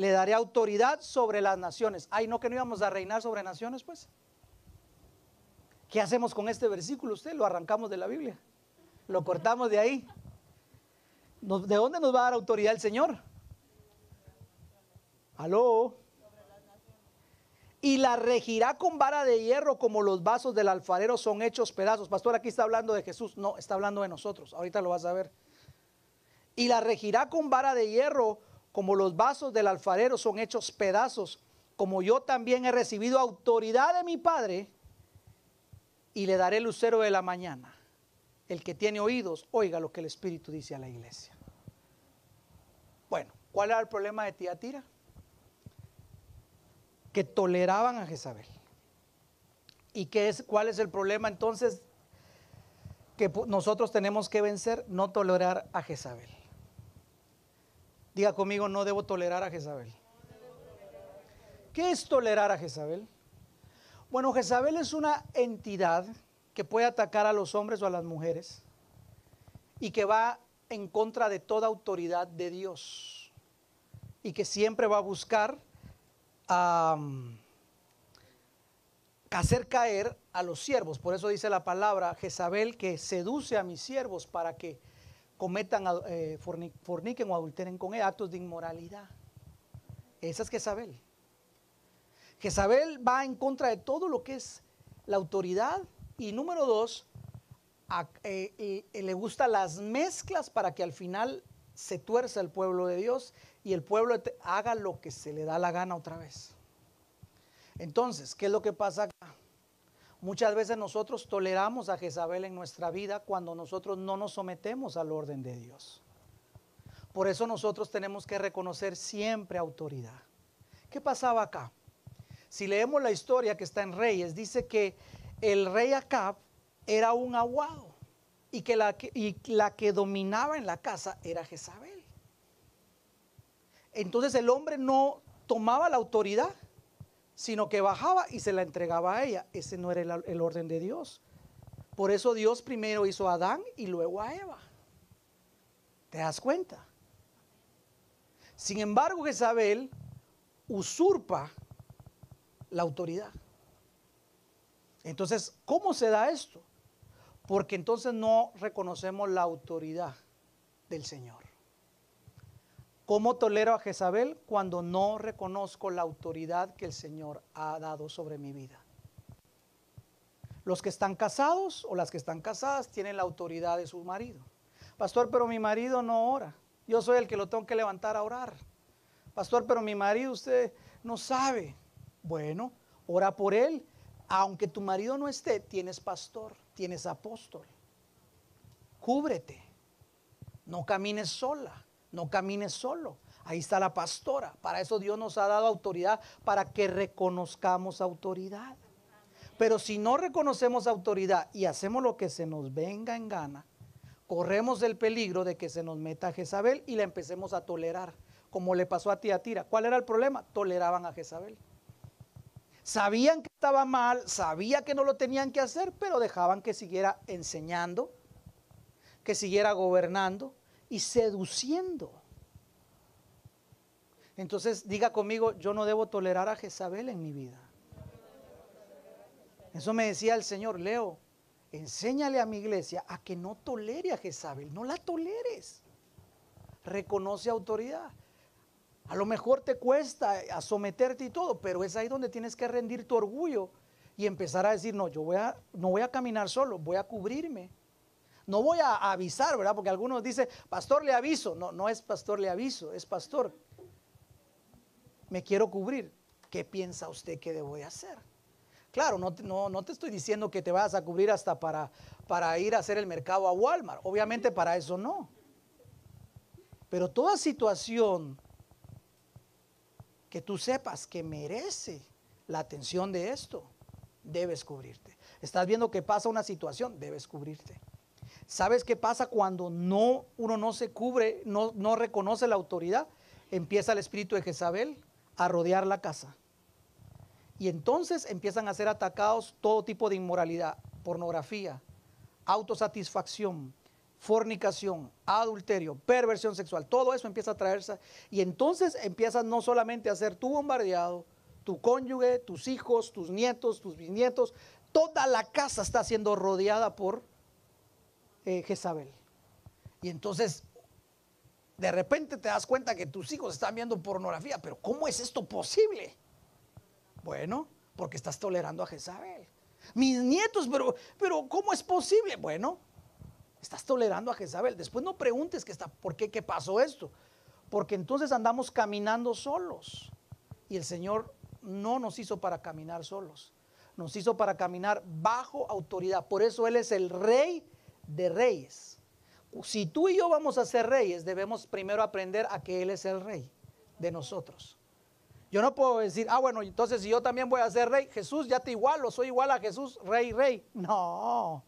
[SPEAKER 1] le daré autoridad sobre las naciones. Ay, no que no íbamos a reinar sobre naciones, pues. ¿Qué hacemos con este versículo? Usted lo arrancamos de la Biblia. Lo cortamos de ahí. ¿De dónde nos va a dar autoridad el Señor? Aló. y la regirá con vara de hierro como los vasos del alfarero son hechos pedazos. Pastor, aquí está hablando de Jesús. No, está hablando de nosotros. Ahorita lo vas a ver. Y la regirá con vara de hierro como los vasos del alfarero son hechos pedazos. Como yo también he recibido autoridad de mi Padre y le daré el lucero de la mañana. El que tiene oídos, oiga lo que el Espíritu dice a la iglesia. Bueno, ¿cuál era el problema de Tiatira? que toleraban a Jezabel. ¿Y qué es, cuál es el problema entonces que nosotros tenemos que vencer? No tolerar a Jezabel. Diga conmigo, no debo tolerar a Jezabel. ¿Qué es tolerar a Jezabel? Bueno, Jezabel es una entidad que puede atacar a los hombres o a las mujeres y que va en contra de toda autoridad de Dios y que siempre va a buscar hacer caer a los siervos. Por eso dice la palabra Jezabel que seduce a mis siervos para que cometan, eh, forniquen o adulteren con él actos de inmoralidad. Esa es Jezabel. Jezabel va en contra de todo lo que es la autoridad. Y número dos, eh, le gustan las mezclas para que al final se tuerza el pueblo de Dios y el pueblo haga lo que se le da la gana otra vez. Entonces, ¿qué es lo que pasa acá? Muchas veces nosotros toleramos a Jezabel en nuestra vida cuando nosotros no nos sometemos al orden de Dios. Por eso nosotros tenemos que reconocer siempre autoridad. ¿Qué pasaba acá? Si leemos la historia que está en Reyes, dice que el rey Acab era un aguado y que la que, y la que dominaba en la casa era Jezabel. Entonces el hombre no tomaba la autoridad, sino que bajaba y se la entregaba a ella. Ese no era el, orden de Dios. Por eso Dios primero hizo a Adán y luego a Eva. ¿Te das cuenta? Sin embargo, Jezabel usurpa la autoridad. Entonces, ¿cómo se da esto? porque entonces no reconocemos la autoridad del Señor. ¿Cómo tolero a Jezabel cuando no reconozco la autoridad que el Señor ha dado sobre mi vida? Los que están casados o las que están casadas tienen la autoridad de su marido. Pastor, pero mi marido no ora. Yo soy el que lo tengo que levantar a orar. Pastor, pero mi marido usted no sabe. Bueno, ora por él. Aunque tu marido no esté, tienes pastor tienes apóstol. Cúbrete. No camines sola, no camines solo. Ahí está la pastora. Para eso Dios nos ha dado autoridad, para que reconozcamos autoridad. Pero si no reconocemos autoridad y hacemos lo que se nos venga en gana, corremos el peligro de que se nos meta Jezabel y la empecemos a tolerar, como le pasó a Tiatira. ¿Cuál era el problema? Toleraban a Jezabel. Sabían que estaba mal, sabía que no lo tenían que hacer, pero dejaban que siguiera enseñando, que siguiera gobernando y seduciendo. Entonces diga conmigo, yo no debo tolerar a Jezabel en mi vida. Eso me decía el Señor, Leo, enséñale a mi iglesia a que no tolere a Jezabel, no la toleres. Reconoce autoridad. A lo mejor te cuesta a someterte y todo, pero es ahí donde tienes que rendir tu orgullo y empezar a decir, no, yo voy a, no voy a caminar solo, voy a cubrirme. No voy a avisar, ¿verdad? Porque algunos dicen, pastor, le aviso. No, no es pastor, le aviso, es pastor. Me quiero cubrir. ¿Qué piensa usted que debo hacer? Claro, no, no, te estoy diciendo que te vayas a cubrir hasta para, para ir a hacer el mercado a Walmart. Obviamente para eso no. Pero toda situación que tú sepas que merece la atención de esto, debes cubrirte. Estás viendo que pasa una situación, debes cubrirte. ¿Sabes qué pasa cuando no, uno no se cubre, no, no reconoce la autoridad? Empieza el espíritu de Jezabel a rodear la casa. Y entonces empiezan a ser atacados todo tipo de inmoralidad, pornografía, autosatisfacción, fornicación, adulterio, perversión sexual, todo eso empieza a traerse y entonces empiezas no solamente a ser tú bombardeado, tu cónyuge, tus hijos, tus nietos, tus bisnietos, toda la casa está siendo rodeada por eh, Jezabel. Y entonces de repente te das cuenta que tus hijos están viendo pornografía, pero ¿cómo es esto posible? Bueno, porque estás tolerando a Jezabel. Mis nietos, pero, pero ¿cómo es posible? Bueno, estás tolerando a Jezabel. Después no preguntes que está, por qué, qué pasó esto. Porque entonces andamos caminando solos. Y el Señor no nos hizo para caminar solos. Nos hizo para caminar bajo autoridad. Por eso Él es el rey de reyes. Si tú y yo vamos a ser reyes, debemos primero aprender a que Él es el rey de nosotros. Yo no puedo decir, ah, bueno, entonces si yo también voy a ser rey, Jesús, ya te igualo, soy igual a Jesús, rey, rey. No,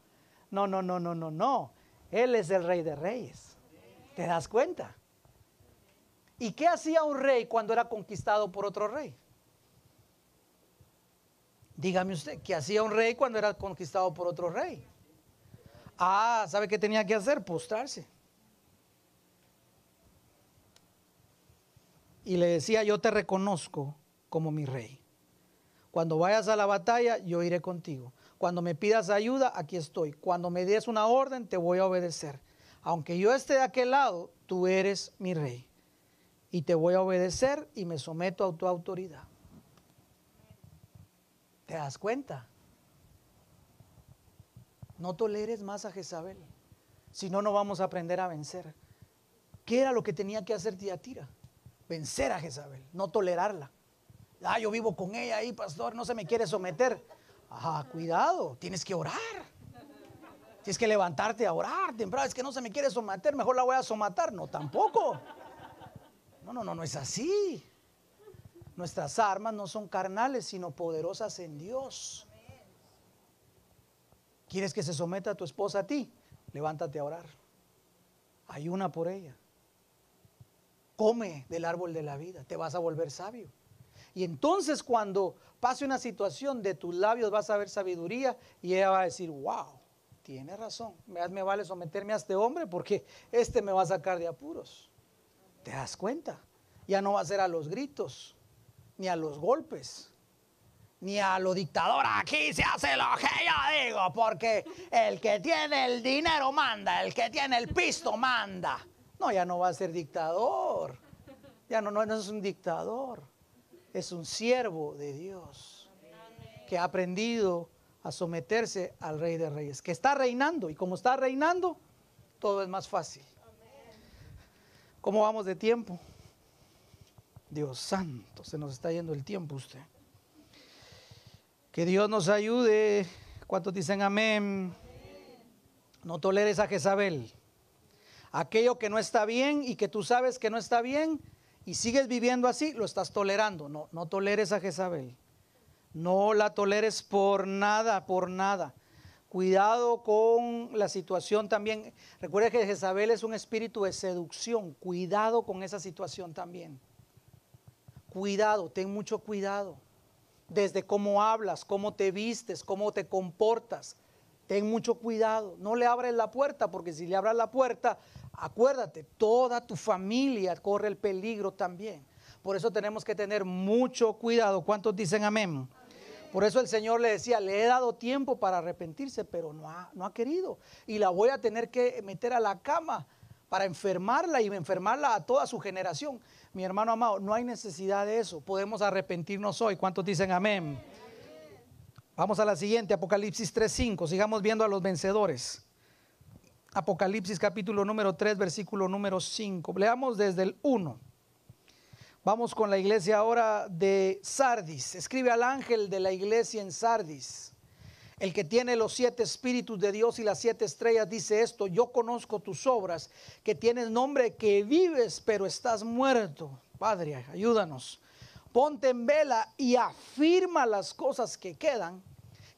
[SPEAKER 1] no, no, no, no, no, no. Él es el rey de reyes. ¿Te das cuenta? ¿Y qué hacía un rey cuando era conquistado por otro rey? Dígame usted, ¿qué hacía un rey cuando era conquistado por otro rey? Ah, ¿sabe qué tenía que hacer? Postrarse. y le decía, yo te reconozco como mi rey. Cuando vayas a la batalla, yo iré contigo. Cuando me pidas ayuda, aquí estoy. Cuando me des una orden, te voy a obedecer. Aunque yo esté de aquel lado, tú eres mi rey. Y te voy a obedecer y me someto a tu autoridad. ¿Te das cuenta? No toleres más a Jezabel. Si no, no vamos a aprender a vencer. ¿Qué era lo que tenía que hacer Tiatira? vencer a Jezabel, no tolerarla. Ah, yo vivo con ella ahí, pastor, no se me quiere someter. Ajá, cuidado, tienes que orar. Tienes que levantarte a orar temprano. Es que no se me quiere someter, mejor la voy a somatar. No, tampoco. No, no, no, no es así. Nuestras armas no son carnales, sino poderosas en Dios. ¿Quieres que se someta a tu esposa a ti? Levántate a orar. Hay una por ella come del árbol de la vida, te vas a volver sabio. Y entonces cuando pase una situación de tus labios vas a ver sabiduría y ella va a decir, wow, tiene razón, me vale someterme a este hombre porque este me va a sacar de apuros. ¿Te das cuenta? Ya no va a ser a los gritos, ni a los golpes, ni a lo dictador. Aquí se hace lo que yo digo, porque el que tiene el dinero manda, el que tiene el pisto manda. No, ya no va a ser dictador. Ya no, no, es un dictador. Es un siervo de Dios que ha aprendido a someterse al Rey de Reyes, que está reinando. Y como está reinando, todo es más fácil. ¿Cómo vamos de tiempo? Dios santo, se nos está yendo el tiempo usted. Que Dios nos ayude. ¿Cuántos dicen amén? No toleres a Jezabel aquello que no está bien y que tú sabes que no está bien y sigues viviendo así, lo estás tolerando. No, no toleres a Jezabel. No la toleres por nada, por nada. Cuidado con la situación también. Recuerda que Jezabel es un espíritu de seducción. Cuidado con esa situación también. Cuidado, ten mucho cuidado. Desde cómo hablas, cómo te vistes, cómo te comportas. Ten mucho cuidado. No le abres la puerta, porque si le abras la puerta, Acuérdate, toda tu familia corre el peligro también. Por eso tenemos que tener mucho cuidado. ¿Cuántos dicen amén? Por eso el Señor le decía, le he dado tiempo para arrepentirse, pero no ha, no ha querido. Y la voy a tener que meter a la cama para enfermarla y enfermarla a toda su generación. Mi hermano amado, no hay necesidad de eso. Podemos arrepentirnos hoy. ¿Cuántos dicen amén? Vamos a la siguiente, Apocalipsis 3.5. Sigamos viendo a los vencedores. Apocalipsis capítulo número 3, versículo número 5. Leamos desde el 1. Vamos con la iglesia ahora de Sardis. Escribe al ángel de la iglesia en Sardis. El que tiene los siete espíritus de Dios y las siete estrellas dice esto, yo conozco tus obras, que tienes nombre, que vives, pero estás muerto. Padre, ayúdanos. Ponte en vela y afirma las cosas que quedan,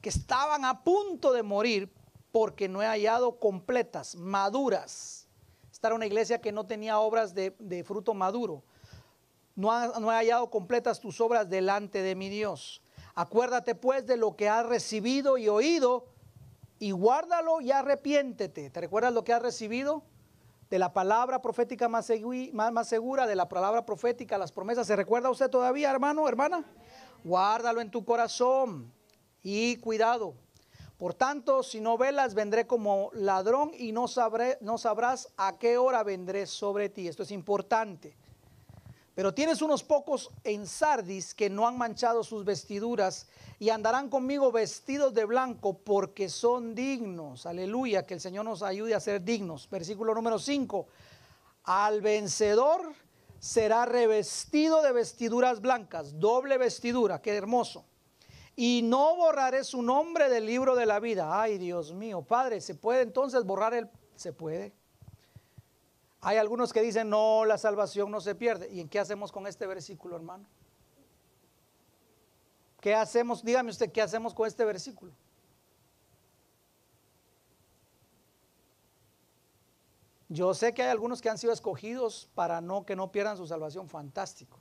[SPEAKER 1] que estaban a punto de morir, porque no he hallado completas, maduras. Esta era una iglesia que no tenía obras de, fruto maduro. No, no he hallado completas tus obras delante de mi Dios. Acuérdate pues de lo que has recibido y oído y guárdalo y arrepiéntete. ¿Te recuerdas lo que has recibido? De la palabra profética más, más, segura, de la palabra profética, las promesas. ¿Se recuerda usted todavía, hermano, hermana? Guárdalo en tu corazón y cuidado por tanto, si no velas, vendré como ladrón y no, sabré, no sabrás a qué hora vendré sobre ti. Esto es importante. Pero tienes unos pocos en Sardis que no han manchado sus vestiduras y andarán conmigo vestidos de blanco porque son dignos. Aleluya, que el Señor nos ayude a ser dignos. Versículo número 5. Al vencedor será revestido de vestiduras blancas, doble vestidura, qué hermoso. Y no borraré su nombre del libro de la vida. Ay, Dios mío, Padre, ¿se puede entonces borrar el... Se puede. Hay algunos que dicen, no, la salvación no se pierde. ¿Y en qué hacemos con este versículo, hermano? ¿Qué hacemos? Dígame usted, ¿qué hacemos con este versículo? Yo sé que hay algunos que han sido escogidos para no que no pierdan su salvación, fantástico.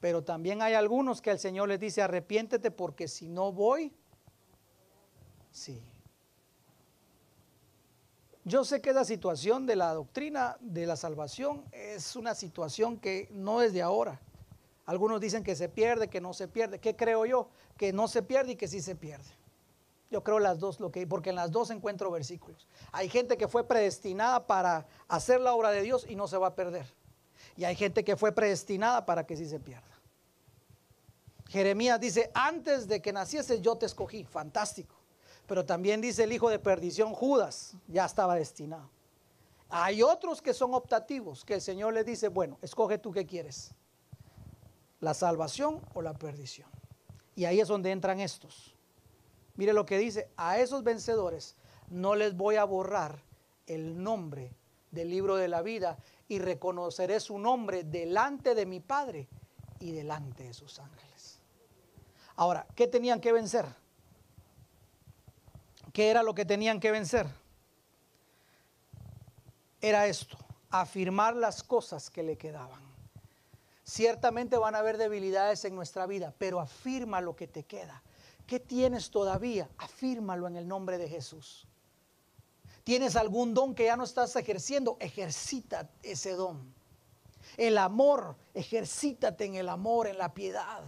[SPEAKER 1] Pero también hay algunos que el Señor les dice, arrepiéntete porque si no voy, sí. Yo sé que la situación de la doctrina de la salvación es una situación que no es de ahora. Algunos dicen que se pierde, que no se pierde. ¿Qué creo yo? Que no se pierde y que sí se pierde. Yo creo las dos, lo que, porque en las dos encuentro versículos. Hay gente que fue predestinada para hacer la obra de Dios y no se va a perder. Y hay gente que fue predestinada para que sí se pierda. Jeremías dice, antes de que naciese yo te escogí. Fantástico. Pero también dice el hijo de perdición, Judas, ya estaba destinado. Hay otros que son optativos, que el Señor le dice, bueno, escoge tú qué quieres, la salvación o la perdición. Y ahí es donde entran estos. Mire lo que dice, a esos vencedores no les voy a borrar el nombre del libro de la vida y reconoceré su nombre delante de mi Padre y delante de sus ángeles. Ahora, ¿qué tenían que vencer? ¿Qué era lo que tenían que vencer? Era esto, afirmar las cosas que le quedaban. Ciertamente van a haber debilidades en nuestra vida, pero afirma lo que te queda. ¿Qué tienes todavía? Afírmalo en el nombre de Jesús. ¿Tienes algún don que ya no estás ejerciendo? Ejercita ese don. El amor, ejercítate en el amor, en la piedad.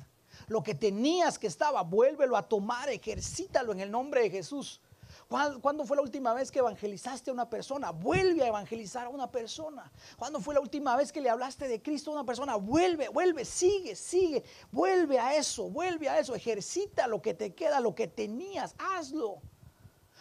[SPEAKER 1] Lo que tenías que estaba, vuélvelo a tomar, ejercítalo en el nombre de Jesús. ¿Cuándo fue la última vez que evangelizaste a una persona? Vuelve a evangelizar a una persona. ¿Cuándo fue la última vez que le hablaste de Cristo a una persona? Vuelve, vuelve, sigue, sigue. Vuelve a eso, vuelve a eso. Ejercita lo que te queda, lo que tenías. Hazlo.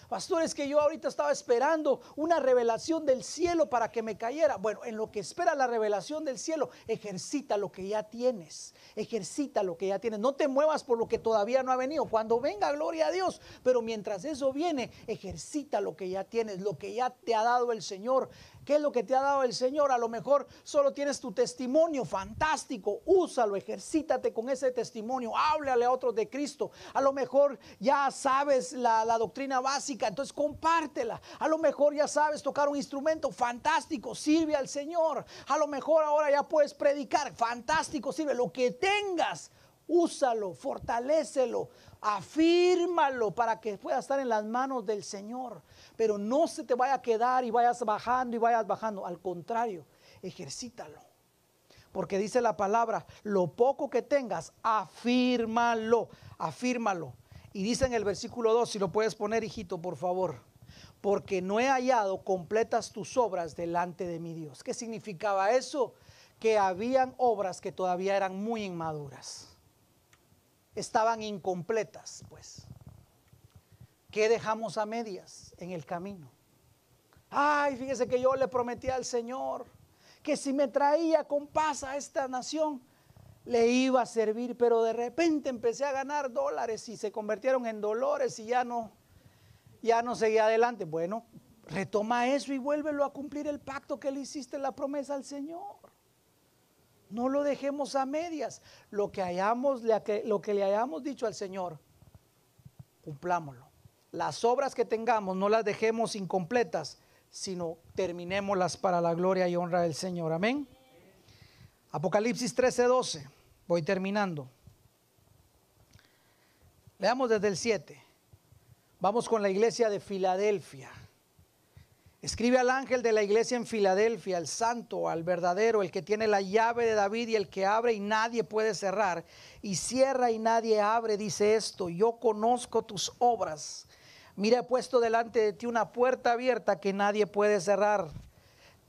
[SPEAKER 1] Pastores, que yo ahorita estaba esperando una revelación del cielo para que me cayera. Bueno, en lo que espera la revelación del cielo, ejercita lo que ya tienes. Ejercita lo que ya tienes. No te muevas por lo que todavía no ha venido. Cuando venga, gloria a Dios. Pero mientras eso viene, ejercita lo que ya tienes, lo que ya te ha dado el Señor. ¿Qué es lo que te ha dado el Señor? A lo mejor solo tienes tu testimonio, fantástico, úsalo, ejercítate con ese testimonio, háblale a otros de Cristo. A lo mejor ya sabes la, doctrina básica, entonces compártela. A lo mejor ya sabes tocar un instrumento, fantástico, sirve al Señor. A lo mejor ahora ya puedes predicar, fantástico, sirve. Lo que tengas, úsalo, fortalécelo, afírmalo para que pueda estar en las manos del Señor pero no se te vaya a quedar y vayas bajando y vayas bajando. Al contrario, ejercítalo. Porque dice la palabra, lo poco que tengas, afírmalo, afírmalo. Y dice en el versículo 2, si lo puedes poner, hijito, por favor. Porque no he hallado completas tus obras delante de mi Dios. ¿Qué significaba eso? Que habían obras que todavía eran muy inmaduras. Estaban incompletas, pues. ¿Qué dejamos a medias en el camino? Ay, fíjese que yo le prometí al Señor que si me traía con paz a esta nación, le iba a servir, pero de repente empecé a ganar dólares y se convirtieron en dolores y ya no, ya no seguía adelante. Bueno, retoma eso y vuélvelo a cumplir el pacto que le hiciste, la promesa al Señor. No lo dejemos a medias. Lo que, hayamos, lo que le hayamos dicho al Señor, cumplámoslo las obras que tengamos no las dejemos incompletas, sino terminémoslas para la gloria y honra del Señor. Amén. Apocalipsis 13:12. Voy terminando. Leamos desde el 7. Vamos con la iglesia de Filadelfia. Escribe al ángel de la iglesia en Filadelfia, al santo, al verdadero, el que tiene la llave de David y el que abre y nadie puede cerrar, y cierra y nadie abre, dice esto, yo conozco tus obras Mira, he puesto delante de ti una puerta abierta que nadie puede cerrar.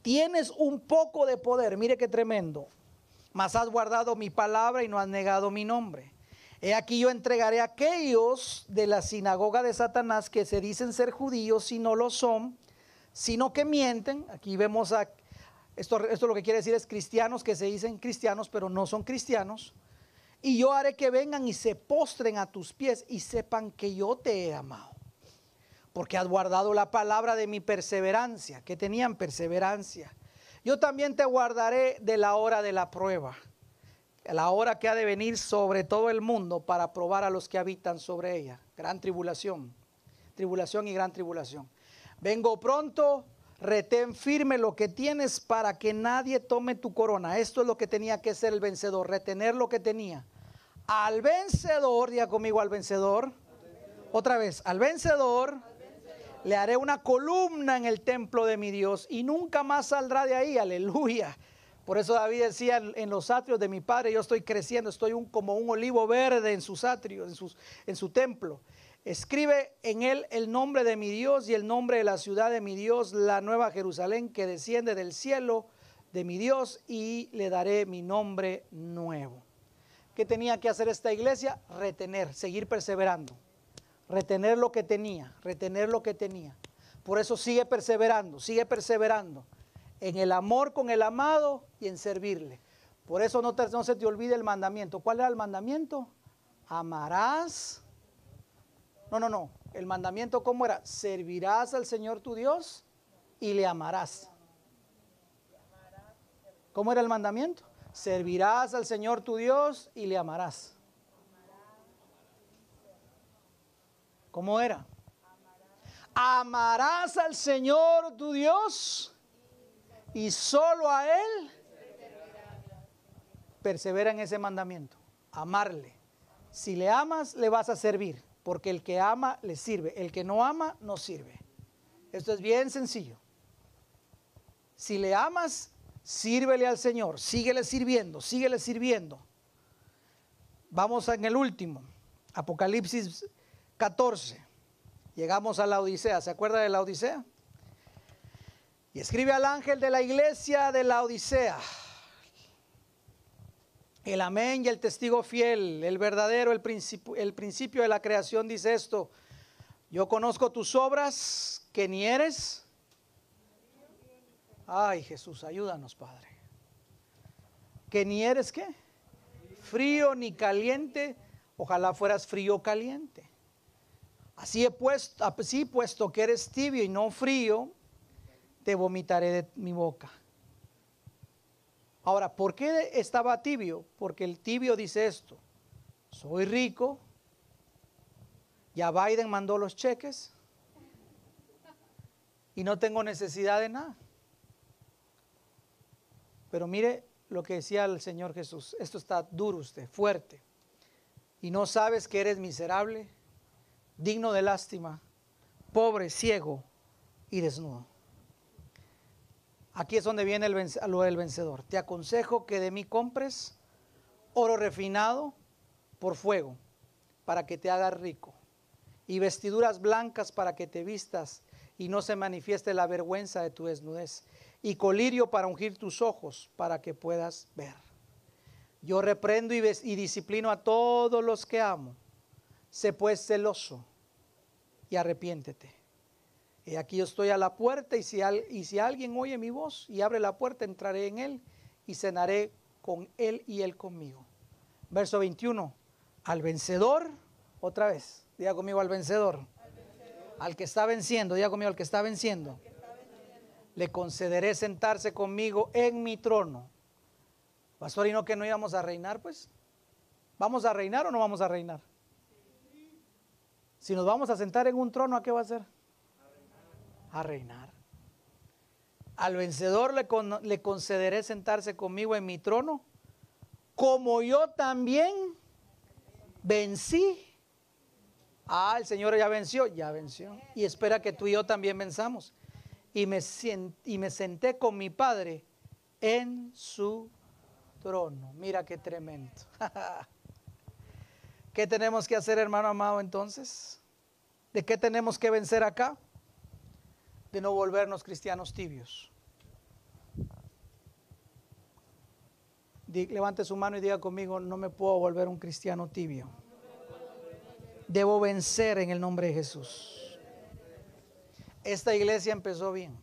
[SPEAKER 1] Tienes un poco de poder, mire qué tremendo. mas has guardado mi palabra y no has negado mi nombre. He aquí yo entregaré a aquellos de la sinagoga de Satanás que se dicen ser judíos y no lo son, sino que mienten. Aquí vemos a, esto, esto lo que quiere decir es cristianos que se dicen cristianos, pero no son cristianos. Y yo haré que vengan y se postren a tus pies y sepan que yo te he amado. Porque has guardado la palabra de mi perseverancia, que tenían perseverancia yo también te guardaré de la hora de la prueba, la hora que ha de venir sobre todo el mundo para probar a los que habitan sobre ella. Gran tribulación, tribulación y gran tribulación. Vengo pronto, retén firme lo que tienes para que nadie tome tu corona. Esto es lo que tenía que ser el vencedor, retener lo que tenía. Al vencedor, diga conmigo al vencedor. Otra vez, al vencedor le haré una columna en el templo de mi Dios y nunca más saldrá de ahí, aleluya. Por eso David decía en los atrios de mi padre, yo estoy creciendo, estoy como un olivo verde en sus atrios, en, sus, en su templo. Escribe en él el nombre de mi Dios y el nombre de la ciudad de mi Dios, la nueva Jerusalén que desciende del cielo de mi Dios y le daré mi nombre nuevo. ¿Qué tenía que hacer esta iglesia? Retener, seguir perseverando retener lo que tenía, retener lo que tenía. Por eso sigue perseverando, sigue perseverando en el amor con el amado y en servirle. Por eso no, no se te olvide el mandamiento. ¿Cuál era el mandamiento? Amarás. No, no, no. El mandamiento cómo era? Servirás al Señor tu Dios y le amarás. ¿Cómo era el mandamiento? Servirás al Señor tu Dios y le amarás. ¿Cómo era? Amarás al Señor tu Dios y solo a Él persevera en ese mandamiento. Amarle. Si le amas, le vas a servir, porque el que ama, le sirve. El que no ama, no sirve. Esto es bien sencillo. Si le amas, sírvele al Señor, síguele sirviendo, síguele sirviendo. Vamos en el último, Apocalipsis 14. Llegamos a la Odisea. ¿Se acuerda de la Odisea? Y escribe al ángel de la iglesia de la Odisea. El amén y el testigo fiel, el verdadero, el principio, el principio de la creación dice esto. Yo conozco tus obras, que ni eres. Ay Jesús, ayúdanos Padre. Que ni eres qué? Frío ni caliente. Ojalá fueras frío o caliente. Así he puesto, así puesto que eres tibio y no frío, te vomitaré de mi boca. Ahora, ¿por qué estaba tibio? Porque el tibio dice esto, soy rico, ya Biden mandó los cheques y no tengo necesidad de nada. Pero mire lo que decía el Señor Jesús, esto está duro usted, fuerte, y no sabes que eres miserable digno de lástima, pobre, ciego y desnudo. Aquí es donde viene lo del vencedor. Te aconsejo que de mí compres oro refinado por fuego para que te hagas rico y vestiduras blancas para que te vistas y no se manifieste la vergüenza de tu desnudez y colirio para ungir tus ojos para que puedas ver. Yo reprendo y, y disciplino a todos los que amo sé pues celoso y arrepiéntete. Y aquí yo estoy a la puerta y si, y si alguien oye mi voz y abre la puerta, entraré en él y cenaré con él y él conmigo. Verso 21. Al vencedor, otra vez, diga conmigo al vencedor. Al, vencedor. al que está venciendo, diga conmigo al que está venciendo. Que está venciendo. Le concederé sentarse conmigo en mi trono. Pastor, ¿y no que no íbamos a reinar? Pues, ¿vamos a reinar o no vamos a reinar? Si nos vamos a sentar en un trono, ¿a qué va a ser? A reinar. Al vencedor le, le concederé sentarse conmigo en mi trono, como yo también vencí. Ah, el Señor ya venció, ya venció. Y espera que tú y yo también venzamos. Y me, y me senté con mi Padre en su trono. Mira qué tremendo. *laughs* ¿Qué tenemos que hacer, hermano amado, entonces? ¿De qué tenemos que vencer acá? De no volvernos cristianos tibios. levante su mano y diga conmigo, no me puedo volver un cristiano tibio. Debo vencer en el nombre de Jesús. Esta iglesia empezó bien,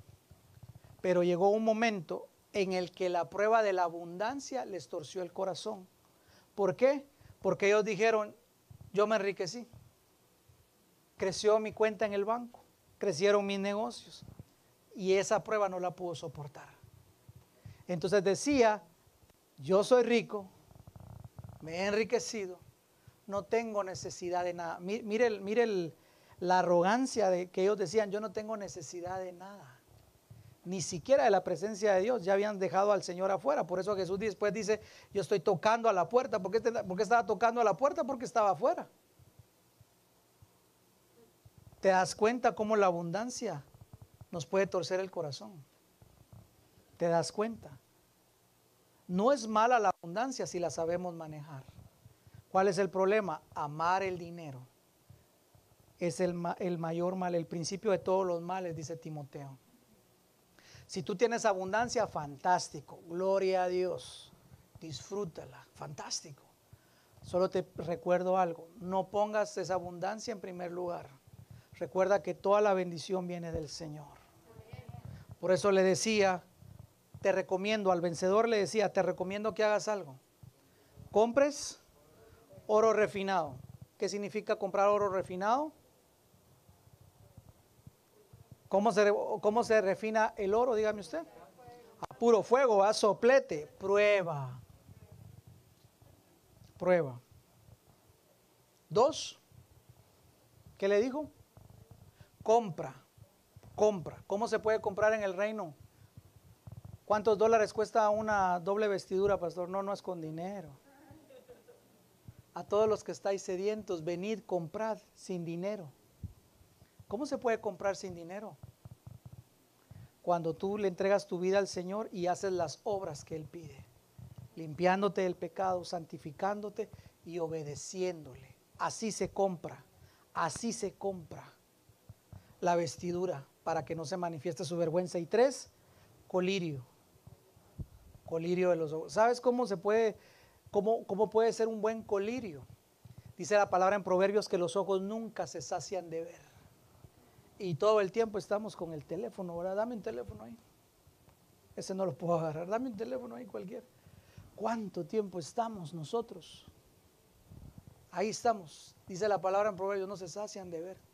[SPEAKER 1] pero llegó un momento en el que la prueba de la abundancia les torció el corazón. ¿Por qué? Porque ellos dijeron, yo me enriquecí. Creció mi cuenta en el banco, crecieron mis negocios y esa prueba no la pudo soportar. Entonces decía, yo soy rico, me he enriquecido, no tengo necesidad de nada. Mire, mire la arrogancia de que ellos decían, yo no tengo necesidad de nada. Ni siquiera de la presencia de Dios, ya habían dejado al Señor afuera. Por eso Jesús después dice, yo estoy tocando a la puerta. ¿Por qué, ¿Por qué estaba tocando a la puerta? Porque estaba afuera. ¿Te das cuenta cómo la abundancia nos puede torcer el corazón? ¿Te das cuenta? No es mala la abundancia si la sabemos manejar. ¿Cuál es el problema? Amar el dinero. Es el, el, mayor mal, el principio de todos los males, dice Timoteo. Si tú tienes abundancia, fantástico. Gloria a Dios. Disfrútala. Fantástico. Solo te recuerdo algo. No pongas esa abundancia en primer lugar. Recuerda que toda la bendición viene del Señor. Por eso le decía, te recomiendo, al vencedor le decía, te recomiendo que hagas algo. Compres oro refinado. ¿Qué significa comprar oro refinado? ¿Cómo se, cómo se refina el oro? Dígame usted. A puro fuego, a soplete. Prueba. Prueba. Dos. ¿Qué le dijo? Compra, compra. ¿Cómo se puede comprar en el reino? ¿Cuántos dólares cuesta una doble vestidura, pastor? No, no es con dinero. A todos los que estáis sedientos, venid, comprad sin dinero. ¿Cómo se puede comprar sin dinero? Cuando tú le entregas tu vida al Señor y haces las obras que Él pide, limpiándote del pecado, santificándote y obedeciéndole. Así se compra, así se compra la vestidura para que no se manifieste su vergüenza. Y tres, colirio. Colirio de los ojos. ¿Sabes cómo se puede, cómo, cómo puede ser un buen colirio? Dice la palabra en Proverbios que los ojos nunca se sacian de ver. Y todo el tiempo estamos con el teléfono, ¿verdad? Dame un teléfono ahí. Ese no lo puedo agarrar. Dame un teléfono ahí cualquier. ¿Cuánto tiempo estamos nosotros? Ahí estamos. Dice la palabra en Proverbios, no se sacian de ver.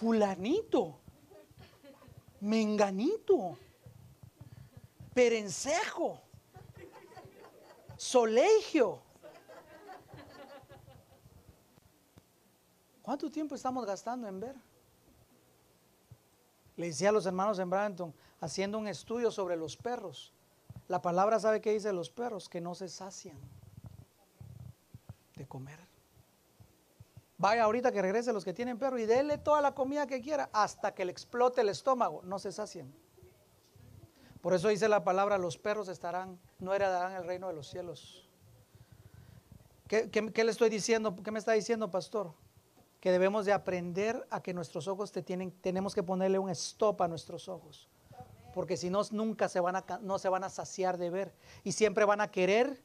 [SPEAKER 1] Fulanito, menganito, perencejo, solegio. ¿Cuánto tiempo estamos gastando en ver? Le decía a los hermanos en Branton, haciendo un estudio sobre los perros. La palabra sabe qué dice los perros, que no se sacian de comer. Vaya ahorita que regrese los que tienen perro y déle toda la comida que quiera hasta que le explote el estómago. No se sacien. Por eso dice la palabra, los perros estarán, no heredarán el reino de los cielos. ¿Qué, le estoy diciendo? ¿Qué me está diciendo, pastor? Que debemos de aprender a que nuestros ojos te tienen, tenemos que ponerle un stop a nuestros ojos. Porque si no, nunca se van a, no se van a saciar de ver. Y siempre van a querer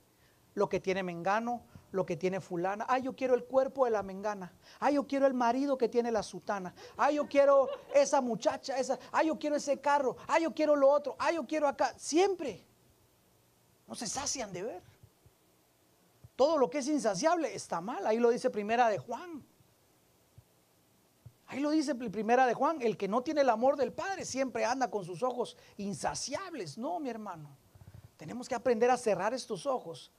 [SPEAKER 1] lo que tiene Mengano, lo que tiene fulana. Ay, yo quiero el cuerpo de la mengana. Ay, yo quiero el marido que tiene la sutana. Ay, yo quiero esa muchacha, esa. Ay, yo quiero ese carro. Ay, yo quiero lo otro. Ay, yo quiero acá. Siempre. No se sacian de ver. Todo lo que es insaciable está mal. Ahí lo dice primera de Juan. Ahí lo dice primera de Juan. El que no tiene el amor del Padre siempre anda con sus ojos insaciables. No, mi hermano. Tenemos que aprender a cerrar estos ojos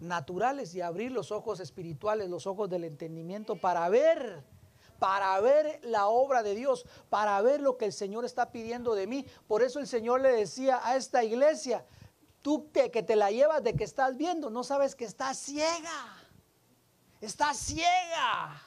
[SPEAKER 1] naturales y abrir los ojos espirituales, los ojos del entendimiento para ver, para ver la obra de Dios, para ver lo que el Señor está pidiendo de mí. Por eso el Señor le decía a esta iglesia, tú que, que te la llevas de que estás viendo, no sabes que estás ciega. Estás ciega.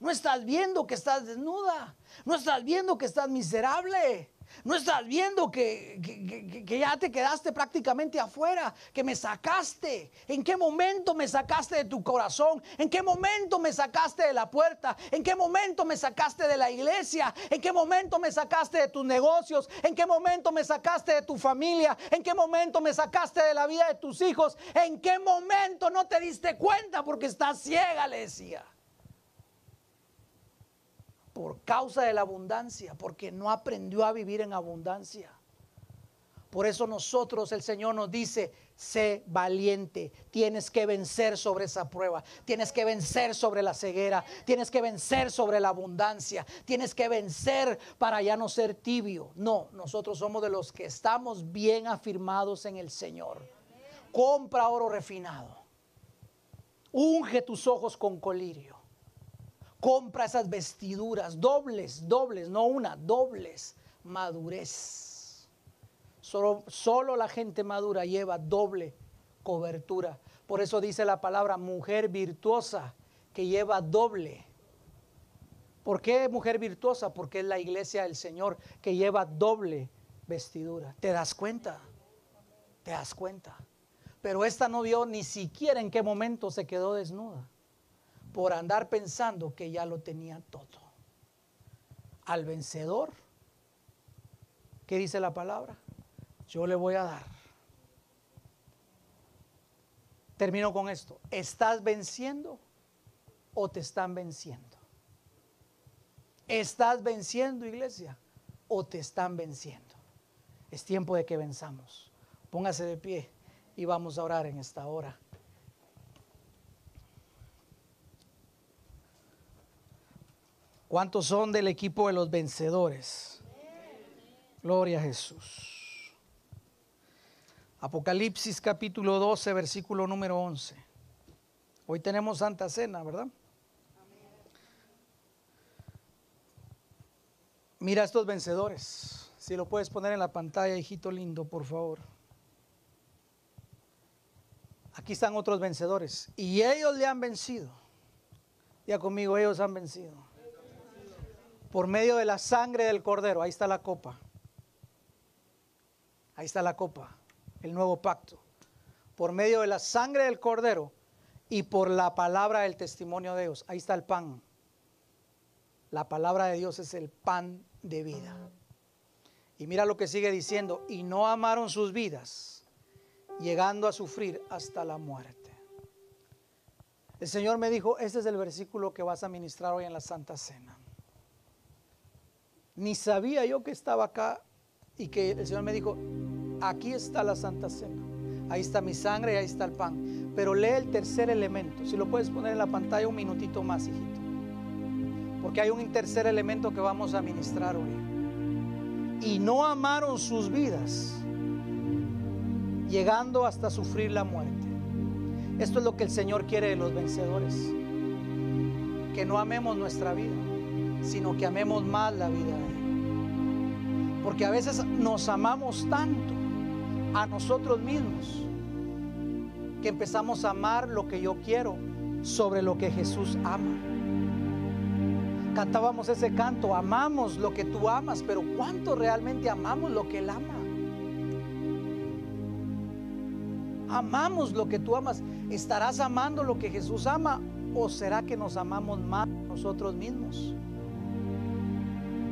[SPEAKER 1] No estás viendo que estás desnuda. No estás viendo que estás miserable. No estás viendo que, que, que, ya te quedaste prácticamente afuera, que me sacaste. ¿En qué momento me sacaste de tu corazón? ¿En qué momento me sacaste de la puerta? ¿En qué momento me sacaste de la iglesia? ¿En qué momento me sacaste de tus negocios? ¿En qué momento me sacaste de tu familia? ¿En qué momento me sacaste de la vida de tus hijos? ¿En qué momento no te diste cuenta porque estás ciega? Le decía por causa de la abundancia, porque no aprendió a vivir en abundancia. Por eso nosotros, el Señor nos dice, sé valiente, tienes que vencer sobre esa prueba, tienes que vencer sobre la ceguera, tienes que vencer sobre la abundancia, tienes que vencer para ya no ser tibio. No, nosotros somos de los que estamos bien afirmados en el Señor. Compra oro refinado, unge tus ojos con colirio compra esas vestiduras dobles, dobles, no una, dobles, madurez. Solo, solo la gente madura lleva doble cobertura. Por eso dice la palabra mujer virtuosa que lleva doble. ¿Por qué mujer virtuosa? Porque es la iglesia del Señor que lleva doble vestidura. ¿Te das cuenta? ¿Te das cuenta? Pero esta no vio ni siquiera en qué momento se quedó desnuda por andar pensando que ya lo tenía todo. Al vencedor, ¿qué dice la palabra? Yo le voy a dar. Termino con esto. ¿Estás venciendo o te están venciendo? ¿Estás venciendo, iglesia, o te están venciendo? Es tiempo de que venzamos. Póngase de pie y vamos a orar en esta hora. ¿Cuántos son del equipo de los vencedores? Gloria a Jesús. Apocalipsis capítulo 12, versículo número 11. Hoy tenemos Santa Cena, ¿verdad? Mira estos vencedores. Si lo puedes poner en la pantalla, hijito lindo, por favor. Aquí están otros vencedores. Y ellos le han vencido. Ya conmigo, ellos han vencido por medio de la sangre del cordero. Ahí está la copa. Ahí está la copa, el nuevo pacto. Por medio de la sangre del cordero y por la palabra del testimonio de Dios. Ahí está el pan. La palabra de Dios es el pan de vida. Y mira lo que sigue diciendo, y no amaron sus vidas, llegando a sufrir hasta la muerte. El Señor me dijo, este es el versículo que vas a ministrar hoy en la Santa Cena. Ni sabía yo que estaba acá y que el Señor me dijo, aquí está la Santa Cena, ahí está mi sangre y ahí está el pan. Pero lee el tercer elemento, si lo puedes poner en la pantalla un minutito más, hijito. Porque hay un tercer elemento que vamos a ministrar hoy. Y no amaron sus vidas, llegando hasta sufrir la muerte. Esto es lo que el Señor quiere de los vencedores. Que no amemos nuestra vida sino que amemos más la vida de Él. Porque a veces nos amamos tanto a nosotros mismos que empezamos a amar lo que yo quiero sobre lo que Jesús ama. Cantábamos ese canto, amamos lo que tú amas, pero ¿cuánto realmente amamos lo que Él ama? Amamos lo que tú amas. ¿Estarás amando lo que Jesús ama o será que nos amamos más nosotros mismos?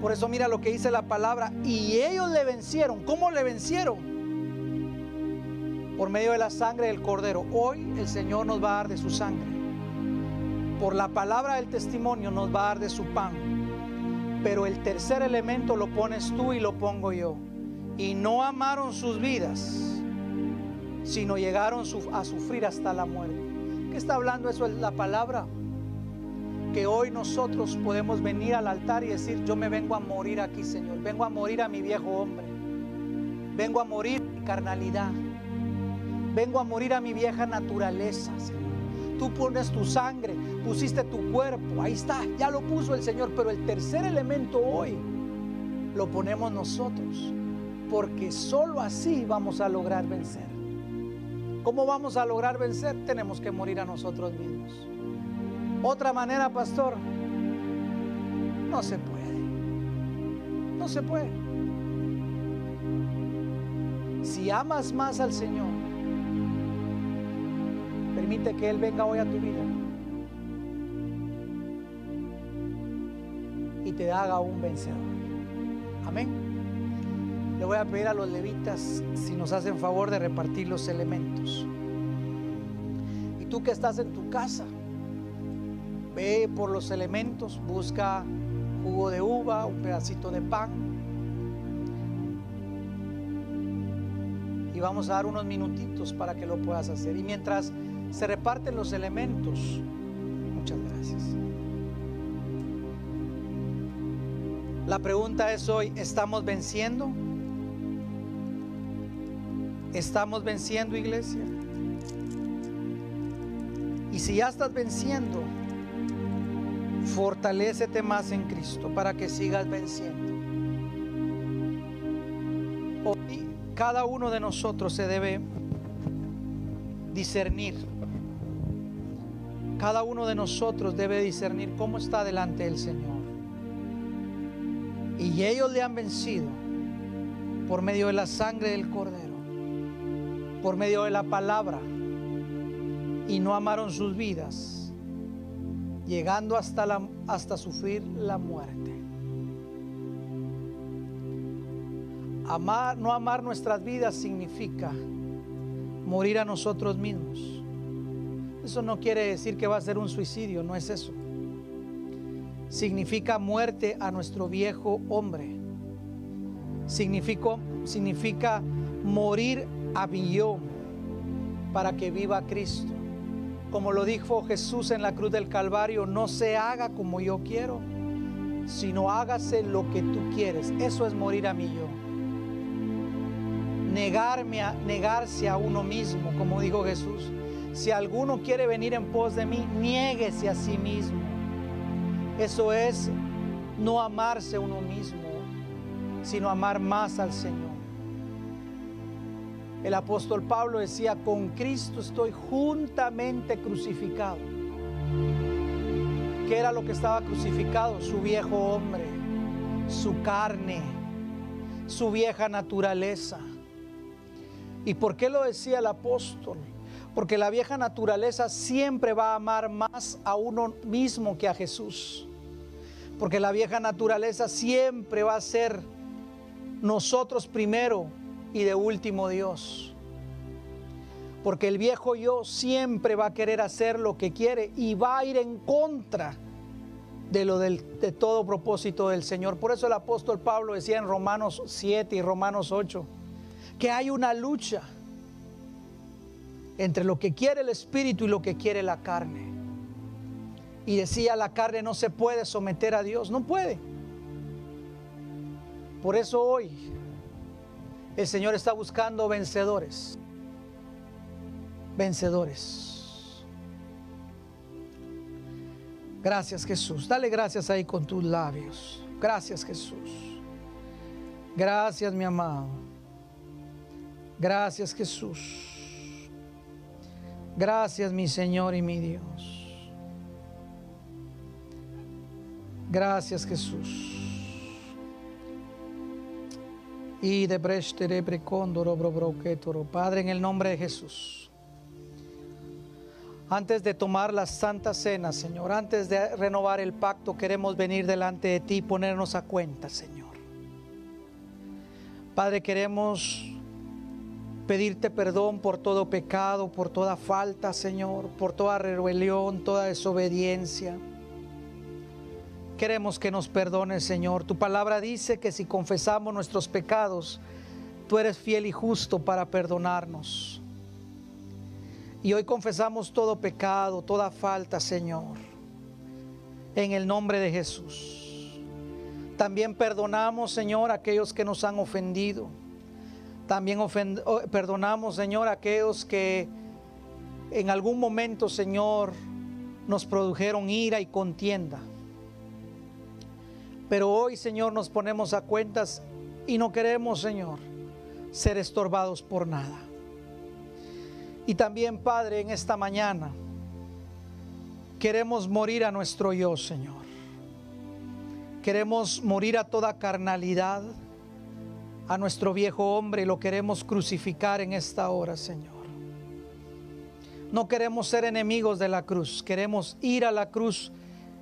[SPEAKER 1] Por eso mira lo que dice la palabra. Y ellos le vencieron. ¿Cómo le vencieron? Por medio de la sangre del cordero. Hoy el Señor nos va a dar de su sangre. Por la palabra del testimonio nos va a dar de su pan. Pero el tercer elemento lo pones tú y lo pongo yo. Y no amaron sus vidas, sino llegaron a sufrir hasta la muerte. ¿Qué está hablando eso? Es la palabra que hoy nosotros podemos venir al altar y decir, yo me vengo a morir aquí, Señor. Vengo a morir a mi viejo hombre. Vengo a morir a mi carnalidad. Vengo a morir a mi vieja naturaleza, Señor. Tú pones tu sangre, pusiste tu cuerpo, ahí está, ya lo puso el Señor. Pero el tercer elemento hoy lo ponemos nosotros, porque solo así vamos a lograr vencer. ¿Cómo vamos a lograr vencer? Tenemos que morir a nosotros mismos. Otra manera, pastor, no se puede. No se puede. Si amas más al Señor, permite que Él venga hoy a tu vida y te haga un vencedor. Amén. Le voy a pedir a los levitas si nos hacen favor de repartir los elementos. Y tú que estás en tu casa, ve por los elementos, busca jugo de uva, un pedacito de pan. Y vamos a dar unos minutitos para que lo puedas hacer. Y mientras se reparten los elementos, muchas gracias. La pregunta es hoy, ¿estamos venciendo? ¿Estamos venciendo iglesia? Y si ya estás venciendo, fortalécete más en Cristo para que sigas venciendo. Hoy cada uno de nosotros se debe discernir. Cada uno de nosotros debe discernir cómo está delante del Señor. Y ellos le han vencido por medio de la sangre del Cordero, por medio de la palabra, y no amaron sus vidas, llegando hasta, hasta sufrir la muerte. No amar nuestras vidas significa morir a nosotros mismos. Eso no quiere decir que va a ser un suicidio, no es eso. Significa muerte a nuestro viejo hombre. Significa, significa morir a mi yo para que viva Cristo. Como lo dijo Jesús en la cruz del Calvario, no se haga como yo quiero, sino hágase lo que tú quieres. Eso es morir a mi yo negarme a, negarse a uno mismo, como dijo Jesús. Si alguno quiere venir en pos de mí, niéguese a sí mismo. Eso es no amarse a uno mismo, sino amar más al Señor. El apóstol Pablo decía, con Cristo estoy juntamente crucificado. ¿Qué era lo que estaba crucificado? Su viejo hombre, su carne, su vieja naturaleza. ¿Y por qué lo decía el apóstol? Porque la vieja naturaleza siempre va a amar más a uno mismo que a Jesús. Porque la vieja naturaleza siempre va a ser nosotros primero y de último Dios. Porque el viejo yo siempre va a querer hacer lo que quiere y va a ir en contra de lo del, de todo propósito del Señor. Por eso el apóstol Pablo decía en Romanos 7 y Romanos 8 que hay una lucha entre lo que quiere el espíritu y lo que quiere la carne. Y decía, la carne no se puede someter a Dios, no puede. Por eso hoy el Señor está buscando vencedores. Vencedores. Gracias Jesús. Dale gracias ahí con tus labios. Gracias Jesús. Gracias mi amado. Gracias Jesús. Gracias mi Señor y mi Dios. Gracias Jesús. Y de Padre, en el nombre de Jesús. Antes de tomar la santa cena, Señor, antes de renovar el pacto, queremos venir delante de ti y ponernos a cuenta, Señor. Padre, queremos pedirte perdón por todo pecado, por toda falta, Señor, por toda rebelión, toda desobediencia. Queremos que nos perdones, Señor. Tu palabra dice que si confesamos nuestros pecados, tú eres fiel y justo para perdonarnos. Y hoy confesamos todo pecado, toda falta, Señor, en el nombre de Jesús. También perdonamos, Señor, a aquellos que nos han ofendido también perdonamos, Señor, a aquellos que en algún momento, Señor, nos produjeron ira y contienda. Pero hoy, Señor, nos ponemos a cuentas y no queremos, Señor, ser estorbados por nada. Y también, Padre, en esta mañana queremos morir a nuestro yo, Señor. Queremos morir a toda carnalidad a nuestro viejo hombre y lo queremos crucificar en esta hora, Señor. No queremos ser enemigos de la cruz, queremos ir a la cruz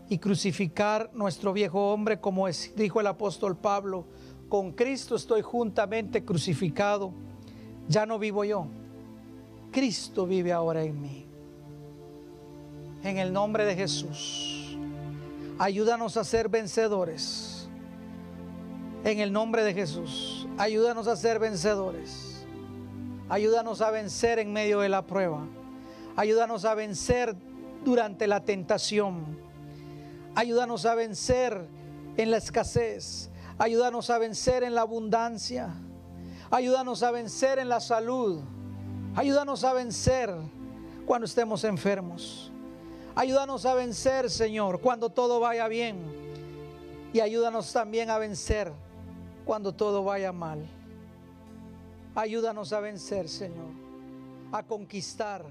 [SPEAKER 1] y crucificar nuestro viejo hombre, como dijo el apóstol Pablo, con Cristo estoy juntamente crucificado, ya no vivo yo, Cristo vive ahora en mí. En el nombre de Jesús, ayúdanos a ser vencedores. En el nombre de Jesús, ayúdanos a ser vencedores. Ayúdanos a vencer en medio de la prueba. Ayúdanos a vencer durante la tentación. Ayúdanos a vencer en la escasez. Ayúdanos a vencer en la abundancia. Ayúdanos a vencer en la salud. Ayúdanos a vencer cuando estemos enfermos. Ayúdanos a vencer, Señor, cuando todo vaya bien. Y ayúdanos también a vencer cuando todo vaya mal. Ayúdanos a vencer, Señor, a conquistar,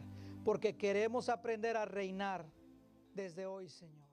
[SPEAKER 1] porque queremos aprender a reinar desde hoy, Señor.